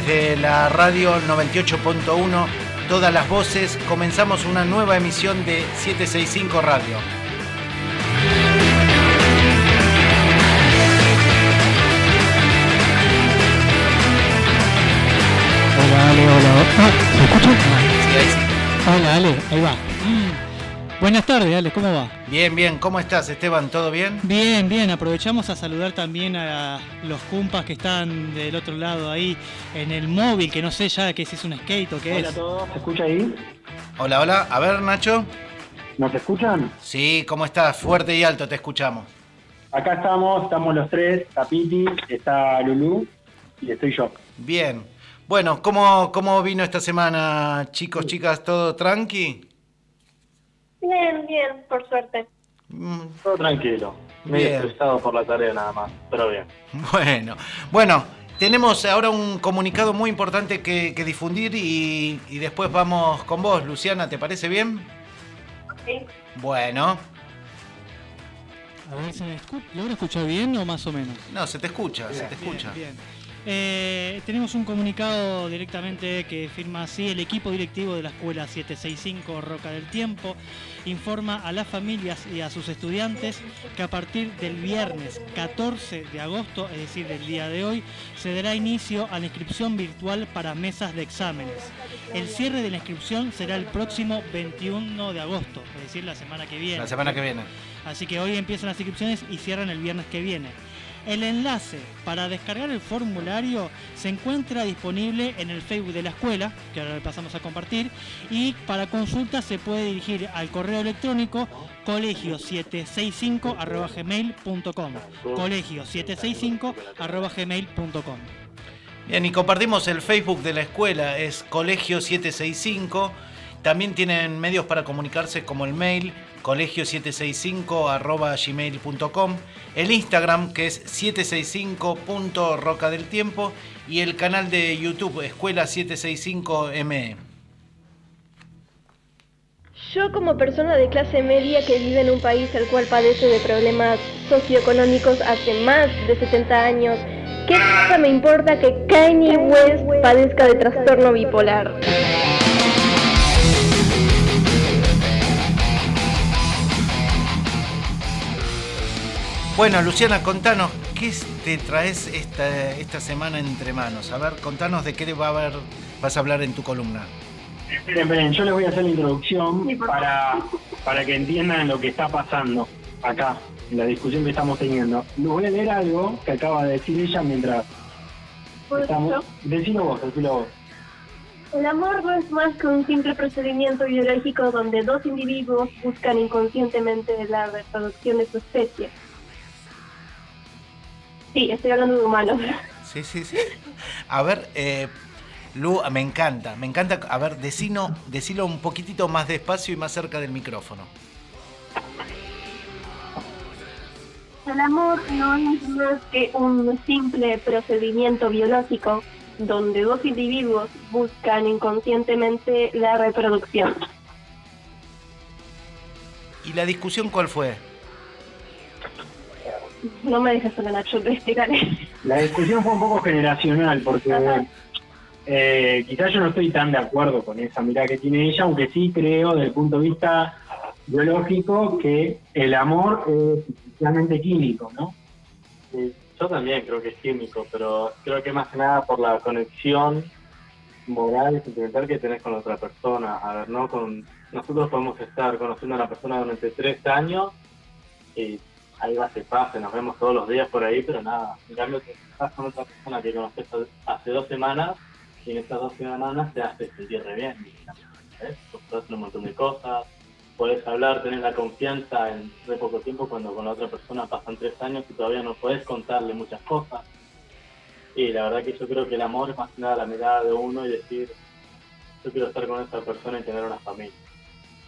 desde la radio 98.1, todas las voces, comenzamos una nueva emisión de 765 Radio. Hola, Ale, hola. Ah, ¿se escucha? Sí, ahí sí. Hola, Ale, ahí va. Buenas tardes, Ale, ¿cómo va? Bien, bien, ¿cómo estás Esteban? ¿Todo bien? Bien, bien, aprovechamos a saludar también a los cumpas que están del otro lado ahí en el móvil, que no sé ya que si es un skate o qué Hola a es. todos, ¿se escucha ahí? Hola, hola, a ver Nacho. ¿Nos escuchan? Sí, ¿cómo estás? Fuerte y alto, te escuchamos. Acá estamos, estamos los tres, está Piti, está Lulú y estoy yo. Bien. Bueno, ¿cómo, cómo vino esta semana, chicos, chicas? ¿Todo tranqui? Bien, bien, por suerte. Mm, Todo tranquilo, medio estresado por la tarea nada más, pero bien. Bueno, bueno, tenemos ahora un comunicado muy importante que, que difundir y, y después vamos con vos, Luciana, ¿te parece bien? Sí. Bueno, A ver, ¿se me escu- ¿logra escuchar bien o más o menos? no, se te escucha, se te Bien, escucha. bien. Eh, tenemos un comunicado directamente que firma así el equipo directivo de la escuela 765 Roca del Tiempo informa a las familias y a sus estudiantes que a partir del viernes 14 de agosto, es decir, del día de hoy, se dará inicio a la inscripción virtual para mesas de exámenes. El cierre de la inscripción será el próximo 21 de agosto, es decir, la semana que viene. La semana que viene. Así que hoy empiezan las inscripciones y cierran el viernes que viene. El enlace para descargar el formulario se encuentra disponible en el Facebook de la escuela, que ahora le pasamos a compartir, y para consulta se puede dirigir al correo electrónico colegio765.gmail.com colegio765.gmail.com Bien, y compartimos el Facebook de la escuela, es Colegio 765. También tienen medios para comunicarse como el mail colegio765.gmail.com, el Instagram que es 765.roca del tiempo y el canal de YouTube Escuela 765ME. Yo como persona de clase media que vive en un país el cual padece de problemas socioeconómicos hace más de 70 años, ¿qué cosa me importa que Kanye West padezca de trastorno bipolar? Bueno, Luciana, contanos, ¿qué te traes esta, esta semana entre manos? A ver, contanos de qué va a haber, vas a hablar en tu columna. Esperen, esperen, yo les voy a hacer la introducción para, para que entiendan lo que está pasando acá, en la discusión que estamos teniendo. Les voy a leer algo que acaba de decir ella mientras estamos... Decilo vos, decilo vos. El amor no es más que un simple procedimiento biológico donde dos individuos buscan inconscientemente la reproducción de su especie. Sí, estoy hablando de humanos. Sí, sí, sí. A ver, eh, Lu, me encanta, me encanta. A ver, decino, decilo un poquitito más despacio y más cerca del micrófono. El amor no es más que un simple procedimiento biológico donde dos individuos buscan inconscientemente la reproducción. ¿Y la discusión cuál fue? No me dejes sola, Nacho, te explicaré. La discusión fue un poco generacional porque eh, quizás yo no estoy tan de acuerdo con esa mirada que tiene ella, aunque sí creo desde el punto de vista biológico que el amor es esencialmente químico, ¿no? Yo también creo que es químico, pero creo que más que nada por la conexión moral y sentimental que tenés con otra persona. A ver, ¿no? Con, nosotros podemos estar conociendo a la persona durante tres años y ahí va, se nos vemos todos los días por ahí, pero nada. En cambio, te estás con otra persona que conoces hace dos semanas y en estas dos semanas te hace sentir re bien. ¿ves? Puedes hacer un montón de cosas, puedes hablar, tener la confianza en re poco tiempo cuando con la otra persona pasan tres años y todavía no puedes contarle muchas cosas. Y la verdad que yo creo que el amor es más que nada la mirada de uno y decir, yo quiero estar con esta persona y tener una familia.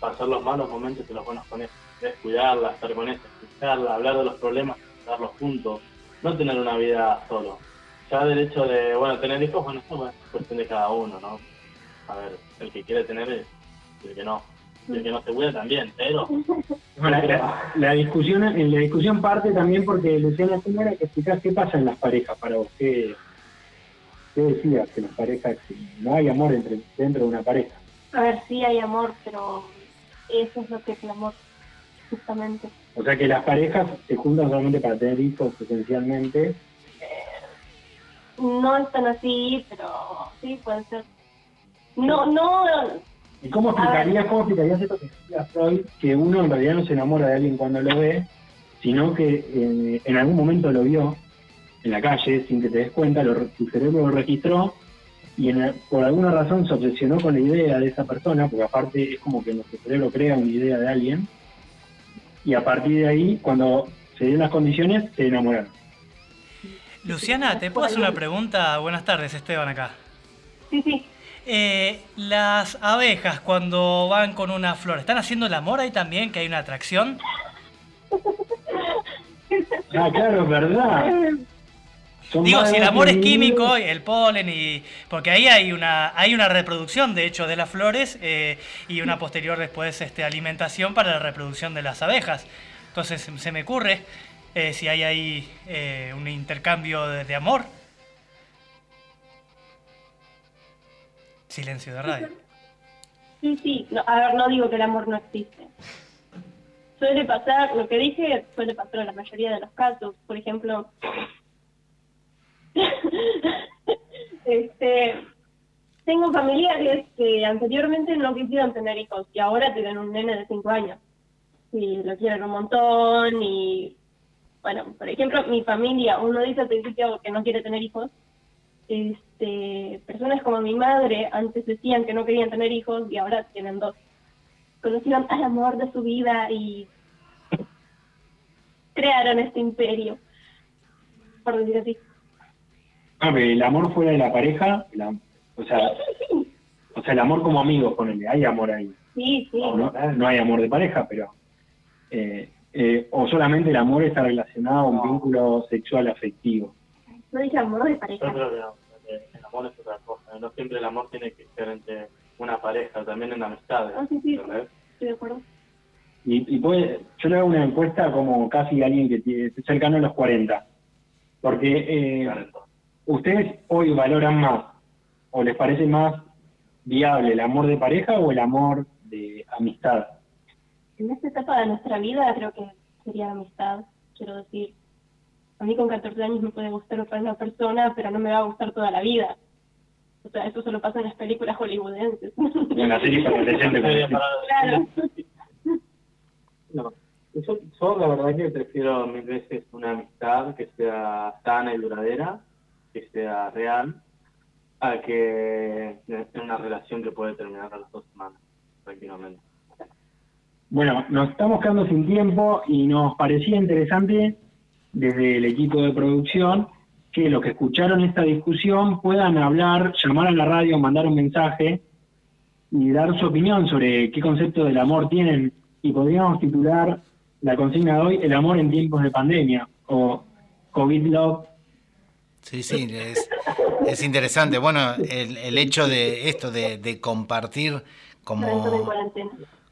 Pasar los malos momentos y los buenos con ella. Es cuidarla, estar con ella, escucharla, hablar de los problemas, darlos juntos. No tener una vida solo. Ya del hecho de, bueno, tener hijos, bueno, eso es cuestión de cada uno, ¿no? A ver, el que quiere tener es y el que no. Y el que no se cuida también, pero... la, la, discusión, en la discusión parte también porque Luciana ¿cómo era que explicás qué pasa en las parejas para vos, qué, qué decías que las parejas, no hay amor entre, dentro de una pareja. A ver, sí hay amor, pero eso es lo que es el amor, justamente. O sea que las parejas se juntan solamente para tener hijos esencialmente. No es tan así, pero sí puede ser. No, no. ¿Y cómo explicarías, cómo explicarías esto que decía Freud, que uno en realidad no se enamora de alguien cuando lo ve, sino que eh, en algún momento lo vio en la calle sin que te des cuenta, lo, tu cerebro lo registró y por alguna razón se obsesionó con la idea de esa persona, porque aparte es como que nuestro cerebro crea una idea de alguien, y a partir de ahí, cuando se den las condiciones, se enamoraron. Luciana, ¿te puedo hacer una pregunta? Buenas tardes, Esteban acá. Sí, sí. Eh, las abejas cuando van con una flor, ¿están haciendo el amor ahí también, que hay una atracción? Ah, claro, verdad. Digo, si el amor es químico, el polen y porque ahí hay una hay una reproducción de hecho de las flores eh, y una posterior después este alimentación para la reproducción de las abejas. Entonces se me ocurre eh, si hay ahí eh, un intercambio de, amor. Silencio de radio. Sí, sí. a ver, no digo que el amor no existe. Suele pasar, lo que dije suele pasar en la mayoría de los casos. Por ejemplo, este, tengo familiares que anteriormente no quisieron tener hijos y ahora tienen un nene de 5 años. Y lo quieren un montón y, bueno, por ejemplo, mi familia, uno dice al principio que no quiere tener hijos. Este, personas como mi madre antes decían que no querían tener hijos y ahora tienen dos. Conocieron al amor de su vida y crearon este imperio, por decir así. Ah, el amor fuera de la pareja, o sea, o sea, el amor como amigos, ponele, hay amor ahí. Sí, sí. No, hay amor de pareja, pero eh, eh, o solamente el amor está relacionado a un vínculo sexual afectivo. No dije amor de pareja. Yo creo que el amor es otra cosa. No siempre el amor tiene que ser entre una pareja, también en amistades. Ah, sí, sí. Estoy de acuerdo. Y, y puede, yo le hago una encuesta como casi alguien que tiene, cercano a los 40. Porque eh, ¿Ustedes hoy valoran más o les parece más viable el amor de pareja o el amor de amistad? En esta etapa de nuestra vida creo que sería amistad, quiero decir. A mí con 14 años me puede gustar otra persona, pero no me va a gustar toda la vida. O sea, eso solo pasa en las películas hollywoodenses. En las series para Claro. No. Yo, yo la verdad que prefiero mil veces una amistad que sea sana y duradera que sea real a que en una relación que puede terminar a las dos semanas, tranquilamente. Bueno, nos estamos quedando sin tiempo y nos parecía interesante desde el equipo de producción que los que escucharon esta discusión puedan hablar, llamar a la radio, mandar un mensaje y dar su opinión sobre qué concepto del amor tienen y podríamos titular la consigna de hoy El amor en tiempos de pandemia o COVID Love Sí, sí, es, interesante. Bueno, el, el, hecho de esto, de, compartir, como,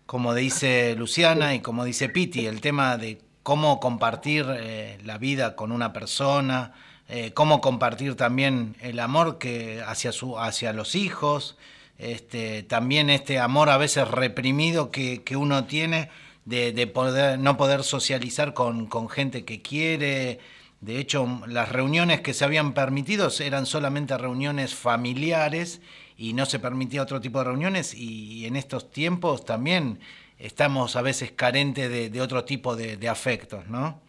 como dice Luciana y como dice Piti, el tema de cómo compartir eh, la vida con una persona, eh, cómo compartir también el amor que hacia, su, hacia los hijos, este, también este amor a veces reprimido que, que uno tiene de, de, poder, no poder socializar con, con gente que quiere. De hecho, las reuniones que se habían permitido eran solamente reuniones familiares y no se permitía otro tipo de reuniones y en estos tiempos también estamos a veces carentes de, otro tipo de afectos, ¿no?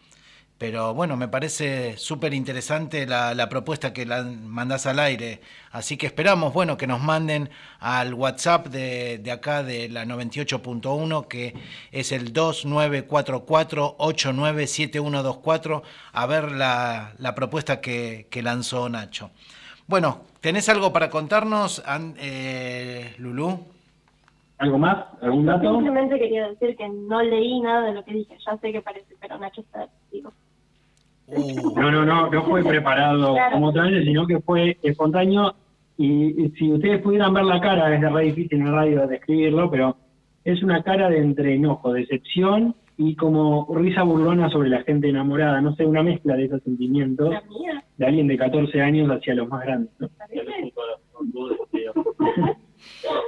Pero bueno, me parece súper interesante la, propuesta que la mandás al aire. Así que esperamos, bueno, que nos manden al WhatsApp de, acá de la 98.1, que es el 2944-897124, a ver la, propuesta que, lanzó Nacho. Bueno, ¿tenés algo para contarnos, eh, Lulú? ¿Algo más? ¿Algún dato? Simplemente quería decir que no leí nada de lo que dije. Ya sé que parece, pero Nacho está... Digo. No, no, no, no fue preparado como tal, sino que fue espontáneo. Y, si ustedes pudieran ver la cara, es re difícil en el radio describirlo, pero es una cara de entre enojo, decepción y como risa burlona sobre la gente enamorada, no sé, una mezcla de esos sentimientos de alguien de 14 años hacia los más grandes. ¿no?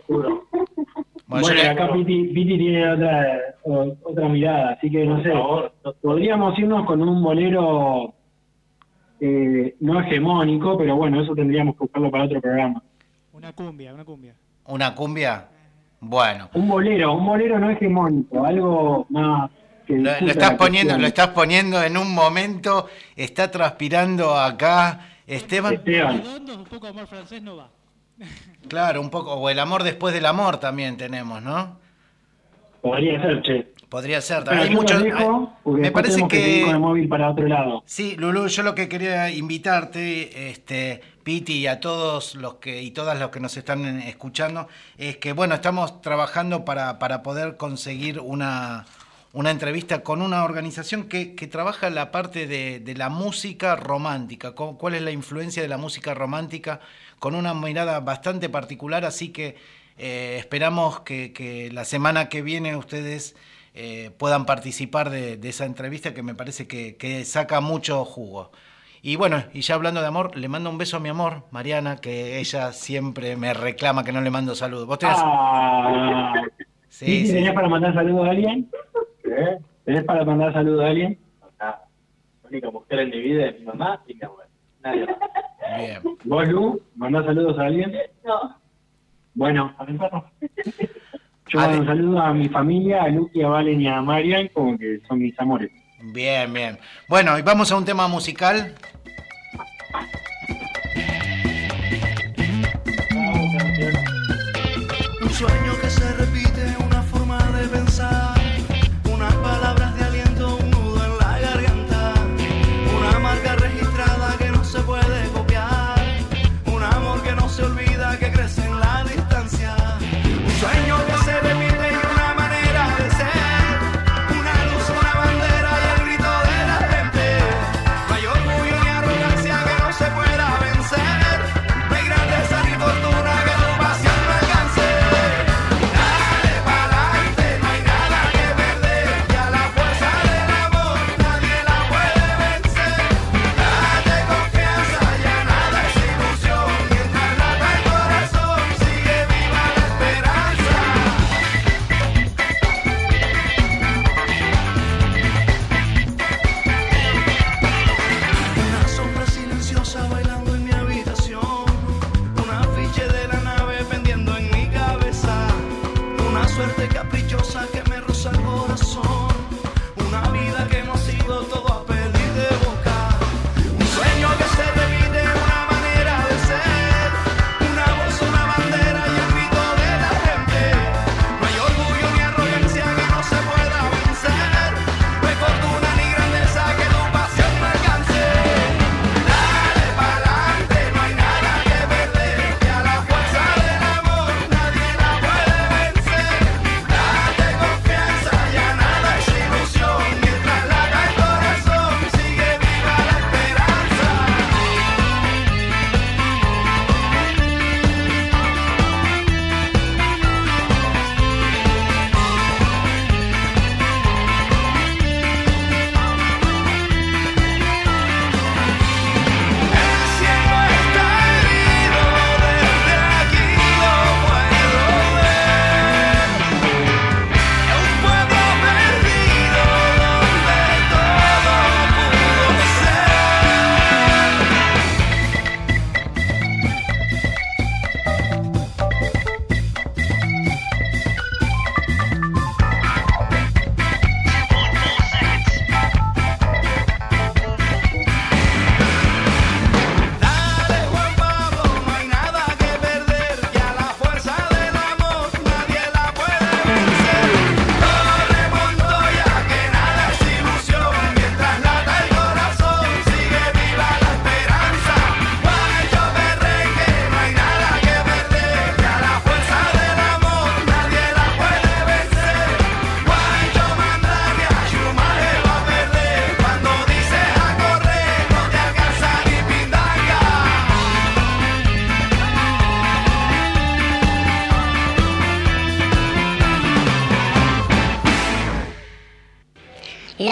Bueno, acá Piti, Piti, tiene otra, otra mirada, así que no sé, podríamos irnos con un bolero eh, no hegemónico, pero bueno, eso tendríamos que buscarlo para otro programa. Una cumbia, una cumbia. ¿Una cumbia? Bueno. Un bolero, un bolero no hegemónico, algo más... Que lo, estás poniendo, lo estás poniendo en un momento, está transpirando acá Esteban. Esteban. un poco amor francés no va. Claro, un poco, o el amor después del amor también tenemos, ¿no? Podría ser, che. Podría ser, también hay muchos. Me parece que. Con el móvil para otro lado. Sí, Lulu, yo lo que quería invitarte, este, Piti, y a todos los que y todas los que nos están escuchando, es que, bueno, estamos trabajando para, para poder conseguir una, una entrevista con una organización que, que trabaja la parte de, de, la música romántica, cuál es la influencia de la música romántica, con una mirada bastante particular, así que eh, esperamos que, que, la semana que viene ustedes eh, puedan participar de, de, esa entrevista que me parece que, que, saca mucho jugo. Y bueno, y ya hablando de amor, le mando un beso a mi amor, Mariana, que ella siempre me reclama que no le mando saludos. ¿Vos tenés? Ah, sí, sí. ¿Tenés para mandar saludos a alguien? ¿Eh? ¿Tenés para mandar saludos a alguien? la única mujer en mi vida es mi mamá y mi abuela. Nadie más. Bien. ¿Vos, Lu? ¿Mandás saludos a alguien? No. Bueno, Yo mando un saludo a mi familia, a Luqui, a Valen y a Marian, como que son mis amores. Bien, bien. Bueno, y vamos a un tema musical. Un sueño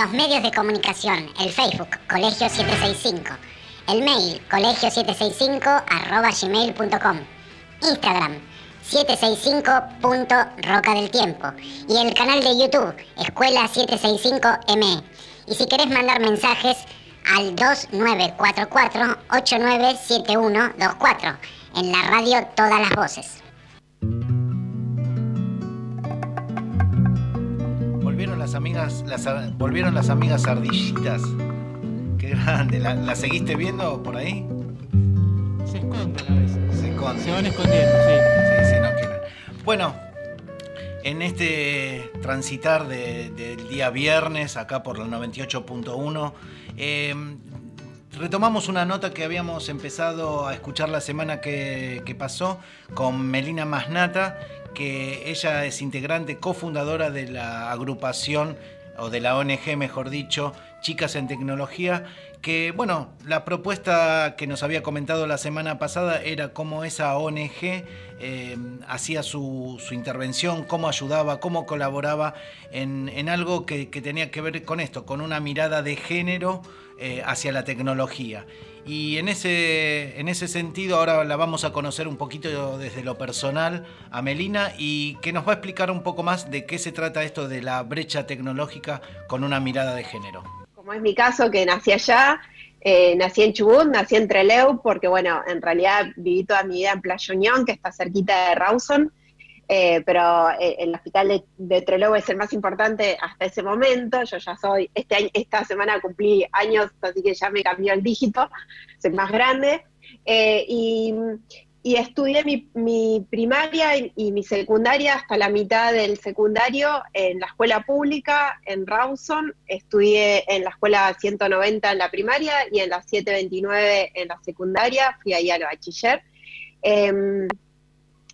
Los medios de comunicación, el Facebook, Colegio 765, el mail, colegio765 arroba gmail.com, Instagram, 765.roca del tiempo y el canal de YouTube, Escuela 765M. Y si querés mandar mensajes, al 2944-897124 en la radio Todas las Voces. Las amigas, las, volvieron las amigas ardillitas. Qué grande, ¿La, seguiste viendo por ahí? Se esconden a veces. Se esconden. Se van escondiendo, sí. Sí, sí, no quieren. Bueno, en este transitar del día viernes, acá por la 98.1, eh, retomamos una nota que habíamos empezado a escuchar la semana que, pasó con Melina Masnata, que ella es integrante, cofundadora de la agrupación, o de la ONG, mejor dicho, Chicas en Tecnología, que, bueno, la propuesta que nos había comentado la semana pasada era cómo esa ONG eh, hacía su, intervención, cómo ayudaba, cómo colaboraba en, algo que, tenía que ver con esto, con una mirada de género eh, hacia la tecnología. Y en ese, en ese sentido ahora la vamos a conocer un poquito desde lo personal a Melina y que nos va a explicar un poco más de qué se trata esto de la brecha tecnológica con una mirada de género como es mi caso, que nací allá, eh, nací en Chubut, nací en Trelew, porque bueno, en realidad viví toda mi vida en Playa Unión, que está cerquita de Rawson, eh, pero eh, el hospital de, de, es el más importante hasta ese momento. Yo ya soy, este esta semana cumplí años, así que ya me cambió el dígito, soy más grande. y, y estudié mi, primaria y, mi secundaria hasta la mitad del secundario en la escuela pública en Rawson. Estudié en la escuela 190 en la primaria y en la 729 en la secundaria. Fui ahí al bachiller. Em,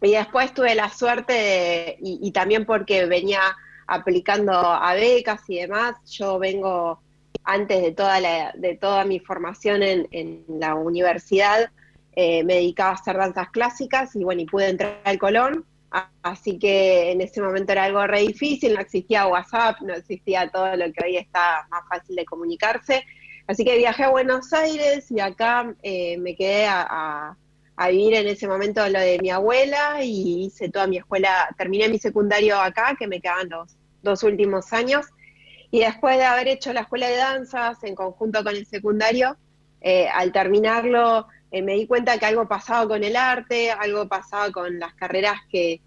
y después tuve la suerte, y, también porque venía aplicando a becas y demás, yo vengo antes de toda, de toda mi formación en la universidad eh, me dedicaba a hacer danzas clásicas y bueno, y pude entrar al Colón, así que en ese momento era algo re difícil, no existía WhatsApp, no existía todo lo que hoy está más fácil de comunicarse, así que viajé a Buenos Aires y acá eh, me quedé a, vivir en ese momento lo de mi abuela y hice toda mi escuela, terminé mi secundario acá, que me quedaban los dos últimos años, y después de haber hecho la escuela de danzas en conjunto con el secundario, eh, al terminarlo eh, me di cuenta que algo pasaba con el arte, algo pasaba con las carreras que,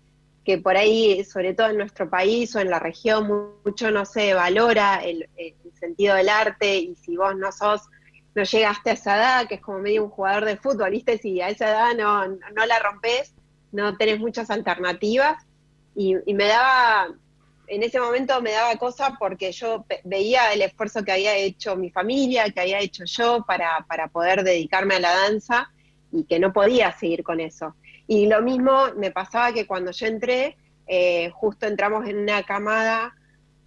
por ahí, sobre todo en nuestro país o en la región, mucho no se valora el, sentido del arte y si vos no sos, no llegaste a esa edad, que es como medio un jugador de fútbol, ¿viste? Si a esa edad no, no la rompes, no tenés muchas alternativas y, y me daba en ese momento me daba cosa porque yo veía el esfuerzo que había hecho mi familia, que había hecho yo para, poder dedicarme a la danza y que no podía seguir con eso. Y lo mismo me pasaba que cuando yo entré, eh, justo entramos en una camada,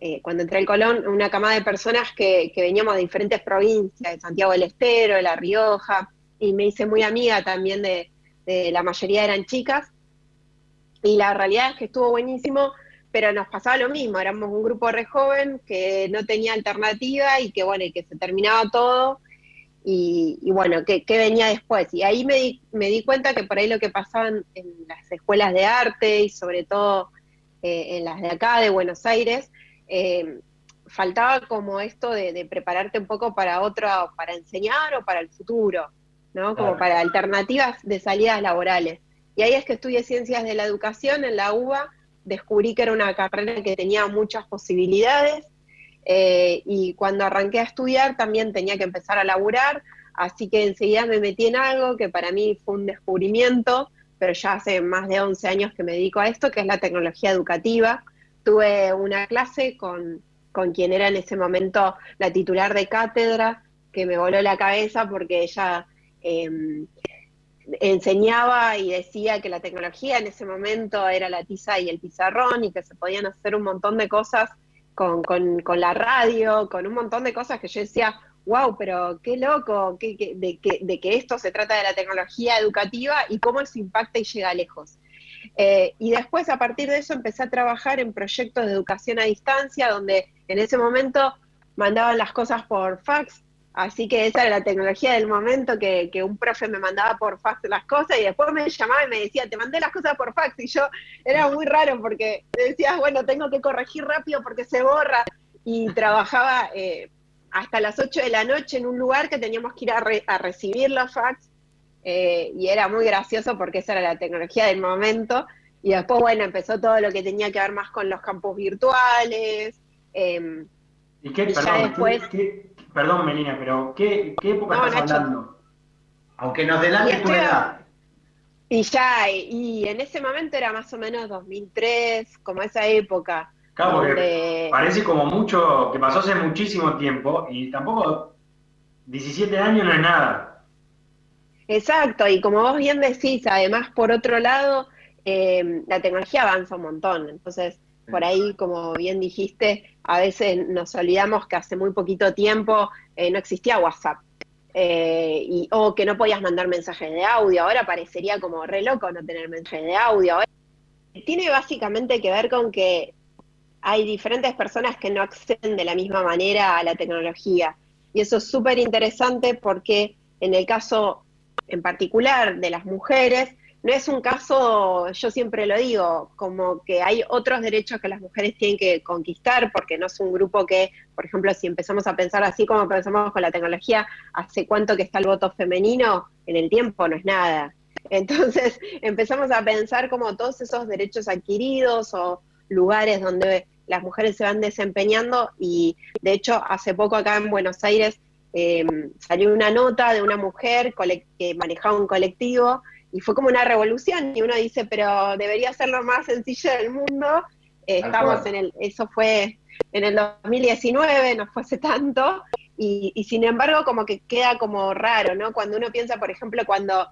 eh, cuando entré al Colón, una camada de personas que, que, veníamos de diferentes provincias, de Santiago del Estero, de La Rioja, y me hice muy amiga también de, de la mayoría eran chicas. Y la realidad es que estuvo buenísimo pero nos pasaba lo mismo, éramos un grupo re joven que no tenía alternativa y que bueno, y que se terminaba todo y, bueno, ¿qué, venía después? Y ahí me di, me di cuenta que por ahí lo que pasaba en, las escuelas de arte y sobre todo eh, en las de acá, de Buenos Aires, eh, faltaba como esto de, prepararte un poco para otro, para enseñar o para el futuro, ¿no? Como para alternativas de salidas laborales. Y ahí es que estudié Ciencias de la Educación en la UBA, descubrí que era una carrera que tenía muchas posibilidades eh, y cuando arranqué a estudiar también tenía que empezar a laburar, así que enseguida me metí en algo que para mí fue un descubrimiento, pero ya hace más de 11 años que me dedico a esto, que es la tecnología educativa. Tuve una clase con, con quien era en ese momento la titular de cátedra, que me voló la cabeza porque ella... Eh, enseñaba y decía que la tecnología en ese momento era la tiza y el pizarrón y que se podían hacer un montón de cosas con, la radio, con un montón de cosas que yo decía, wow, pero qué loco de, que, esto se trata de la tecnología educativa y cómo eso impacta y llega lejos. Eh, y después, a partir de eso, empecé a trabajar en proyectos de educación a distancia, donde en ese momento mandaban las cosas por fax, así que esa era la tecnología del momento, que, un profe me mandaba por fax las cosas y después me llamaba y me decía, te mandé las cosas por fax, y yo era muy raro porque decías, bueno, tengo que corregir rápido porque se borra, y trabajaba eh, hasta las 8 de la noche en un lugar que teníamos que ir a, recibir los fax, eh, y era muy gracioso porque esa era la tecnología del momento, y después, bueno, empezó todo lo que tenía que ver más con los campos virtuales, eh, ¿Y qué, perdón, Melina, pero ¿qué, época estás hablando? Aunque nos delante tu edad. Y ya, y en ese momento era más o menos 2003, como esa época. Claro, porque parece como mucho, que pasó hace muchísimo tiempo y tampoco 17 años no es nada. Exacto, y como vos bien decís, además por otro lado, eh, la tecnología avanza un montón, entonces por ahí, como bien dijiste, a veces nos olvidamos que hace muy poquito tiempo eh, no existía WhatsApp. Eh, y, o que no podías mandar mensajes de audio. Ahora parecería como re loco no tener mensajes de audio. tiene básicamente que ver con que hay diferentes personas que no acceden de la misma manera a la tecnología. Y eso es súper interesante porque en el caso en particular de las mujeres, no es un caso, yo siempre lo digo, como que hay otros derechos que las mujeres tienen que conquistar, porque no es un grupo que, por ejemplo, si empezamos a pensar así como pensamos con la tecnología, ¿hace cuánto que está el voto femenino? En el tiempo no es nada. Entonces empezamos a pensar como todos esos derechos adquiridos o lugares donde las mujeres se van desempeñando y de hecho hace poco acá en Buenos Aires eh, salió una nota de una mujer que manejaba un colectivo y fue como una revolución y uno dice, pero debería ser lo más sencillo del mundo. Eh, estamos en el, eso fue en el 2019, no fue hace tanto, y, y, sin embargo como que queda como raro, ¿no? Cuando uno piensa, por ejemplo, cuando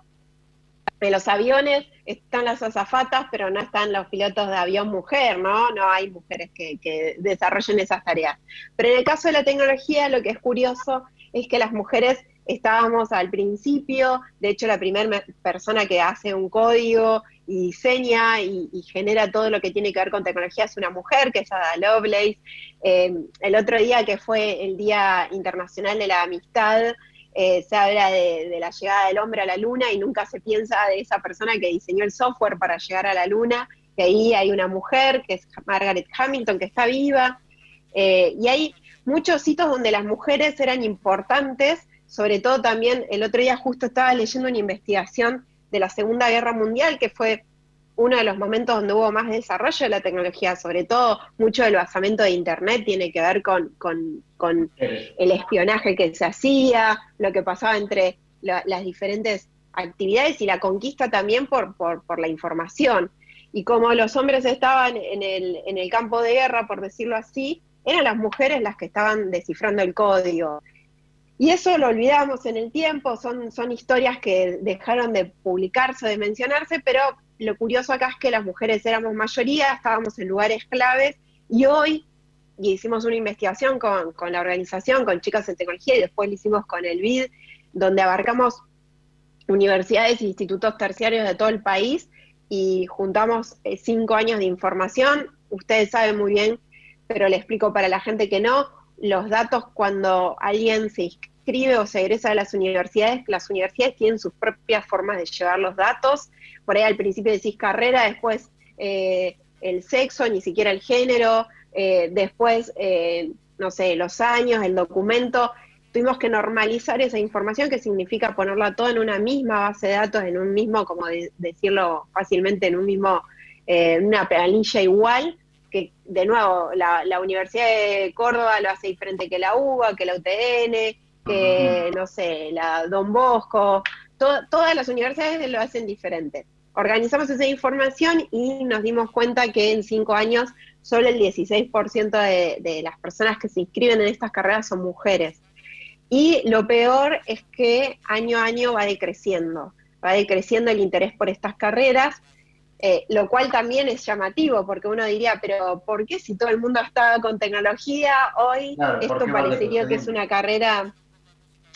en los aviones están las azafatas, pero no están los pilotos de avión mujer, ¿no? No hay mujeres que, que desarrollen esas tareas. Pero en el caso de la tecnología, lo que es curioso es que las mujeres estábamos al principio, de hecho la primera persona que hace un código y diseña y, genera todo lo que tiene que ver con tecnología es una mujer, que es Ada Lovelace. Em, el otro día que fue el Día Internacional de la Amistad, eh, se habla de, la llegada del hombre a la luna y nunca se piensa de esa persona que diseñó el software para llegar a la luna, que ahí hay una mujer, que es Margaret Hamilton, que está viva. Eh, y hay muchos hitos donde las mujeres eran importantes sobre todo también el otro día justo estaba leyendo una investigación de la Segunda Guerra Mundial, que fue uno de los momentos donde hubo más desarrollo de la tecnología, sobre todo mucho del basamento de Internet tiene que ver con, el espionaje que se hacía, lo que pasaba entre las diferentes actividades y la conquista también por, por, la información. Y como los hombres estaban en el, en el campo de guerra, por decirlo así, eran las mujeres las que estaban descifrando el código. Y eso lo olvidamos en el tiempo, son, son historias que dejaron de publicarse, de mencionarse, pero lo curioso acá es que las mujeres éramos mayoría, estábamos en lugares claves y hoy, hicimos una investigación con, la organización, con Chicas en Tecnología y después lo hicimos con el BID, donde abarcamos universidades e institutos terciarios de todo el país y juntamos eh, cinco años de información. Ustedes saben muy bien, pero le explico para la gente que no, los datos cuando alguien se inscribe o se egresa a las universidades, las universidades tienen sus propias formas de llevar los datos. Por ahí al principio decís carrera, después eh, el sexo, ni siquiera el género, eh, después, eh, no sé, los años, el documento. Tuvimos que normalizar esa información, que significa ponerla todo en una misma base de datos, en un mismo, como decirlo fácilmente, en un mismo, una planilla igual, que de nuevo la, la, Universidad de Córdoba lo hace diferente que la UBA, que la UTN, que, no sé, la Don Bosco, todas las universidades lo hacen diferente. Organizamos esa información y nos dimos cuenta que en cinco años solo el 16% de, de las personas que se inscriben en estas carreras son mujeres. Y lo peor es que año a año va decreciendo, va decreciendo el interés por estas carreras, eh, lo cual también es llamativo, porque uno diría, pero ¿por qué si todo el mundo está con tecnología, hoy esto parecería que es una carrera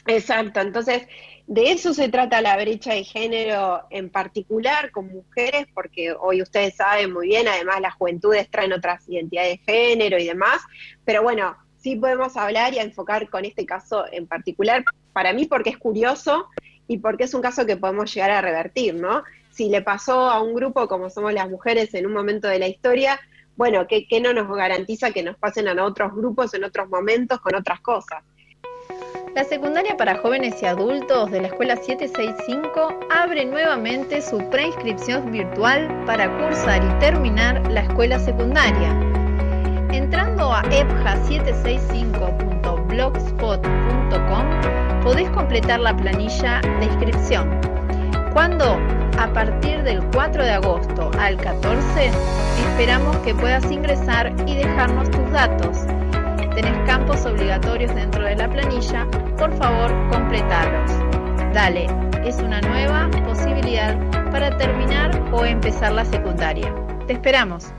Exacto, entonces de eso se trata la brecha de género en particular con mujeres, porque hoy ustedes saben muy bien, además las juventudes traen otras identidades de género y demás, pero bueno, sí podemos hablar y enfocar con este caso en particular, para mí porque es curioso y porque es un caso que podemos llegar a revertir, ¿no? Si le pasó a un grupo como somos las mujeres en un momento de la historia, bueno, ¿qué, qué no nos garantiza que nos pasen a otros grupos en otros momentos con otras cosas? La secundaria para jóvenes y adultos de la Escuela 765 abre nuevamente su preinscripción virtual para cursar y terminar la escuela secundaria. Entrando a epja765.blogspot.com podés completar la planilla de inscripción. Cuando a partir del 4 de agosto al 14 esperamos que puedas ingresar y dejarnos tus datos tenés campos obligatorios dentro de la planilla, por favor completarlos. Dale, es una nueva posibilidad para terminar o empezar la secundaria. Te esperamos.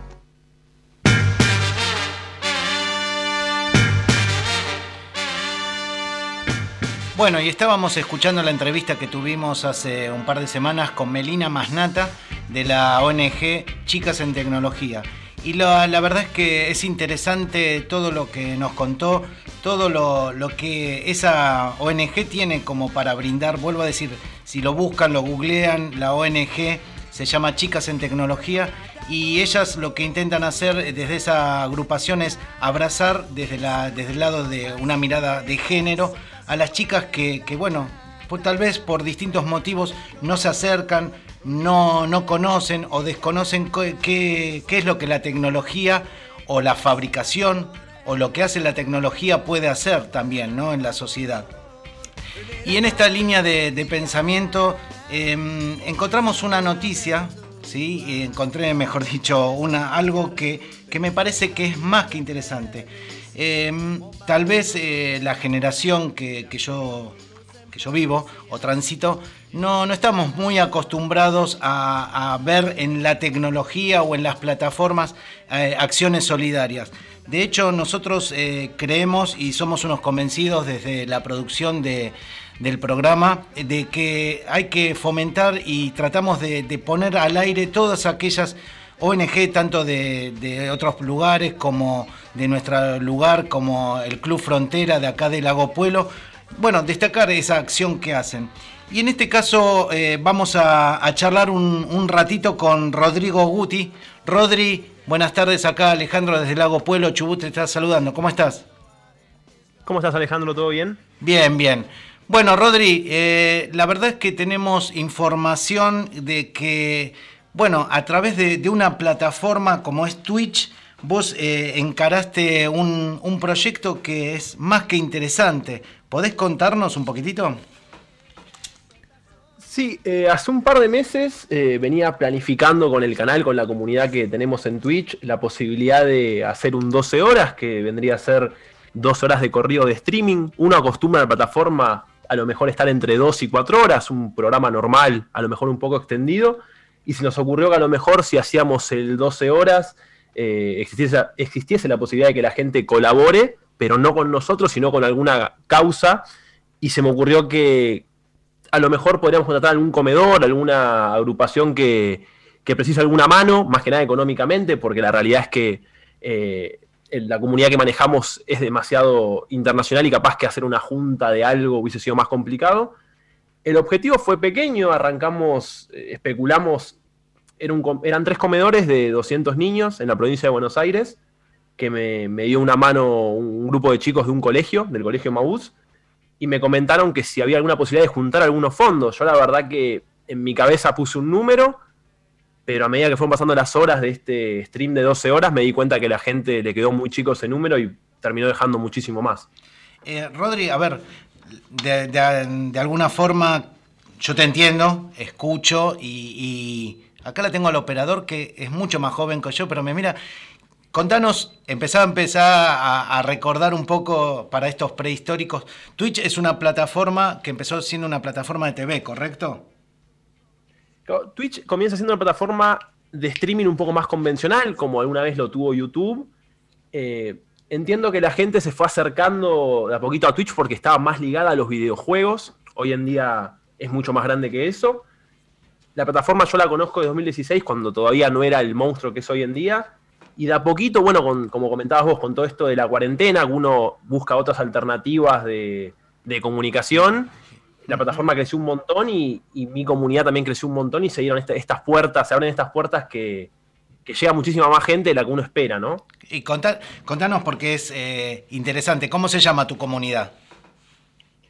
Bueno, y estábamos escuchando la entrevista que tuvimos hace un par de semanas con Melina Masnata de la ONG Chicas en Tecnología. Y la, verdad es que es interesante todo lo que nos contó, todo lo, que esa ONG tiene como para brindar. Vuelvo a decir, si lo buscan, lo googlean, la ONG se llama Chicas en Tecnología y ellas lo que intentan hacer desde esa agrupación es abrazar desde, la, desde el lado de una mirada de género a las chicas que, que bueno, pues tal vez por distintos motivos no se acercan, no, no conocen o desconocen qué, es lo que la tecnología o la fabricación o lo que hace la tecnología puede hacer también ¿no? en la sociedad. Y en esta línea de, pensamiento em, encontramos una noticia, ¿sí? encontré, mejor dicho, una, algo que, me parece que es más que interesante. Em, tal vez eh, la generación que, que, yo, que yo vivo o transito no, no estamos muy acostumbrados a, ver en la tecnología o en las plataformas eh, acciones solidarias. De hecho, nosotros eh, creemos y somos unos convencidos desde la producción del programa de que hay que fomentar y tratamos de, poner al aire todas aquellas ONG, tanto de, de, otros lugares como de nuestro lugar, como el Club Frontera de acá de Lago Pueblo. Bueno, destacar esa acción que hacen. Y en este caso eh, vamos a, charlar un, ratito con Rodrigo Guti. Rodri, buenas tardes acá, Alejandro desde Lago Pueblo, Chubut te está saludando. ¿Cómo estás? ¿Cómo estás Alejandro? ¿Todo bien? Bien, bien. Bueno, Rodri, eh, la verdad es que tenemos información de que, bueno, a través de, una plataforma como es Twitch, vos eh, encaraste un, un proyecto que es más que interesante. ¿Podés contarnos un poquitito? Sí, eh, hace un par de meses eh, venía planificando con el canal, con la comunidad que tenemos en Twitch, la posibilidad de hacer un 12 horas, que vendría a ser dos horas de corrido de streaming. Uno acostumbra a la plataforma a lo mejor estar entre 2 y 4 horas, un programa normal, a lo mejor un poco extendido. Y se nos ocurrió que a lo mejor si hacíamos el 12 horas, eh, existiese la posibilidad de que la gente colabore, pero no con nosotros, sino con alguna causa. Y se me ocurrió que, a lo mejor podríamos contratar algún comedor, alguna agrupación que, que precisa alguna mano, más que nada económicamente, porque la realidad es que eh, la comunidad que manejamos es demasiado internacional y capaz que hacer una junta de algo hubiese sido más complicado. El objetivo fue pequeño, arrancamos, eh, especulamos, eran tres comedores de 200 niños en la provincia de Buenos Aires, que me, me dio una mano un grupo de chicos de un colegio, del colegio Maús, y me comentaron que si había alguna posibilidad de juntar algunos fondos. Yo la verdad que en mi cabeza puse un número, pero a medida que fueron pasando las horas de este stream de 12 horas, me di cuenta que la gente le quedó muy chico ese número y terminó dejando muchísimo más. Eh, Rodri, a ver, de, alguna forma yo te entiendo, escucho y, y acá la tengo al operador que es mucho más joven que yo, pero me mira Contanos, empezá a empezar a, recordar un poco para estos prehistóricos. Twitch es una plataforma que empezó siendo una plataforma de TV, ¿correcto? Twitch comienza siendo una plataforma de streaming un poco más convencional, como alguna vez lo tuvo YouTube. Eh, entiendo que la gente se fue acercando de a poquito a Twitch porque estaba más ligada a los videojuegos. Hoy en día es mucho más grande que eso. La plataforma yo la conozco de 2016, cuando todavía no era el monstruo que es hoy en día Y de a poquito, bueno, como comentabas vos, con todo esto de la cuarentena, uno busca otras alternativas de, comunicación. La plataforma creció un montón y, mi comunidad también creció un montón y se dieron estas puertas, se abren estas puertas que, llega muchísima más gente de la que uno espera, ¿no? Y contanos porque es eh, interesante, ¿cómo se llama tu comunidad?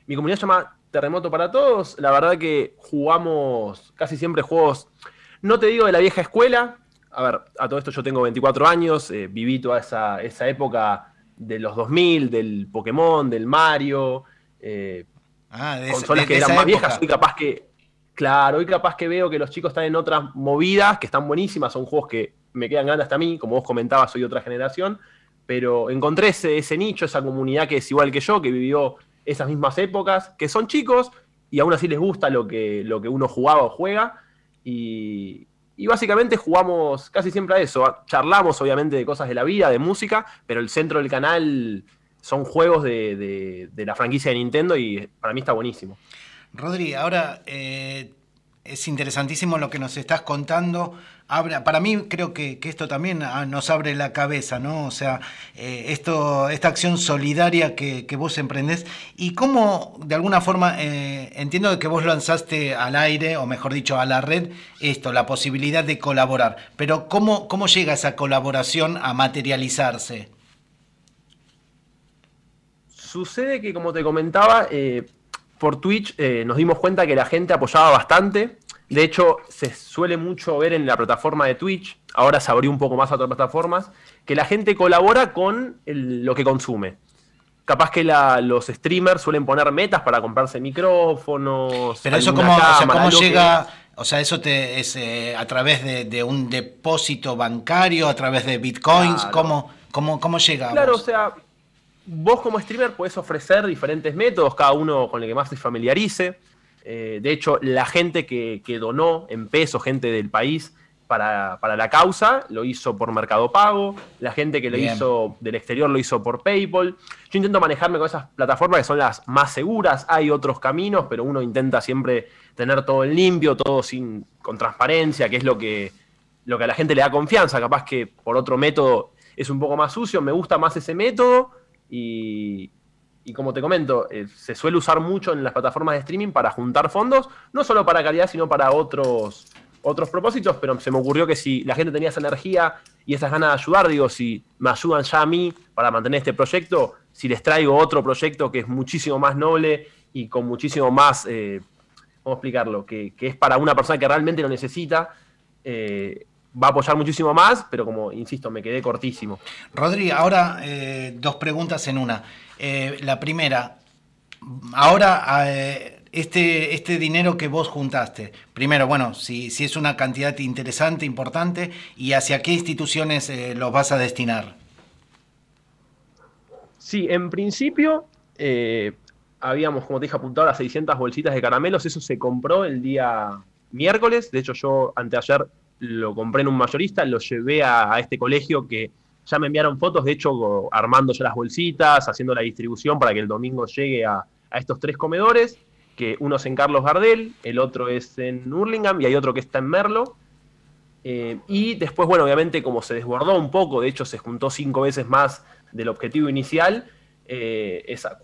Mi comunidad se llama Terremoto para Todos. La verdad que jugamos casi siempre juegos, no te digo de la vieja escuela, a ver, a todo esto yo tengo 24 años, eh, viví toda esa, época de los 2000, del Pokémon, del Mario, eh, ah, de consolas que eran más viejas, soy capaz que, claro, hoy capaz que veo que los chicos están en otras movidas, que están buenísimas, son juegos que me quedan grandes hasta a mí, como vos comentabas, soy otra generación, pero encontré ese, ese nicho, esa comunidad que es igual que yo, que vivió esas mismas épocas, que son chicos y aún así les gusta lo que, lo que uno jugaba o juega, y, y básicamente jugamos casi siempre a eso. Charlamos obviamente de cosas de la vida, de música, pero el centro del canal son juegos de, la franquicia de Nintendo y para mí está buenísimo. Rodri, ahora eh, es interesantísimo lo que nos estás contando para mí creo que, esto también ah, nos abre la cabeza, ¿no? O sea, eh, esto, esta acción solidaria que, vos emprendés y cómo, de alguna forma, eh, entiendo que vos lanzaste al aire, o mejor dicho, a la red, esto, la posibilidad de colaborar, pero ¿cómo, cómo llega esa colaboración a materializarse? Sucede que, como te comentaba, eh, por Twitch nos dimos cuenta que la gente apoyaba bastante de hecho, se suele mucho ver en la plataforma de Twitch, ahora se abrió un poco más a otras plataformas, que la gente colabora con lo que consume. Capaz que los streamers suelen poner metas para comprarse micrófonos. Pero eso cómo, ¿cómo llega, o sea, eso te, es eh, a través de, un depósito bancario, a través de bitcoins, ¿cómo, cómo, llega? Claro, o sea, vos como streamer puedes ofrecer diferentes métodos, cada uno con el que más se familiarice. Eh, de hecho, la gente que, donó en peso, gente del país, para, la causa, lo hizo por Mercado Pago. La gente que lo hizo del exterior lo hizo por PayPal. Yo intento manejarme con esas plataformas que son las más seguras. Hay otros caminos, pero uno intenta siempre tener todo en limpio, todo sin, con transparencia, que es lo que, lo que a la gente le da confianza. Capaz que por otro método es un poco más sucio. Me gusta más ese método y, como te comento, eh, se suele usar mucho en las plataformas de streaming para juntar fondos, no solo para calidad, sino para otros, otros propósitos, pero se me ocurrió que si la gente tenía esa energía y esas ganas de ayudar, digo, si me ayudan ya a mí para mantener este proyecto, si les traigo otro proyecto que es muchísimo más noble y con muchísimo más, eh, ¿cómo explicarlo? Que, es para una persona que realmente lo necesita, eh, va a apoyar muchísimo más, pero como insisto, me quedé cortísimo. Rodri, ahora dos preguntas en una. Eh, la primera, ahora eh, este, este dinero que vos juntaste, primero, bueno, si, si es una cantidad interesante, importante, y hacia qué instituciones eh, los vas a destinar. Sí, en principio habíamos, como te dije, apuntado las 600 bolsitas de caramelos, eso se compró el día miércoles, de hecho yo anteayer lo compré en un mayorista, lo llevé a este colegio que ya me enviaron fotos, de hecho, armando ya las bolsitas, haciendo la distribución para que el domingo llegue a, estos tres comedores, que uno es en Carlos Gardel, el otro es en Hurlingham y hay otro que está en Merlo. Eh, y después, bueno, obviamente como se desbordó un poco, de hecho se juntó cinco veces más del objetivo inicial, eh, esas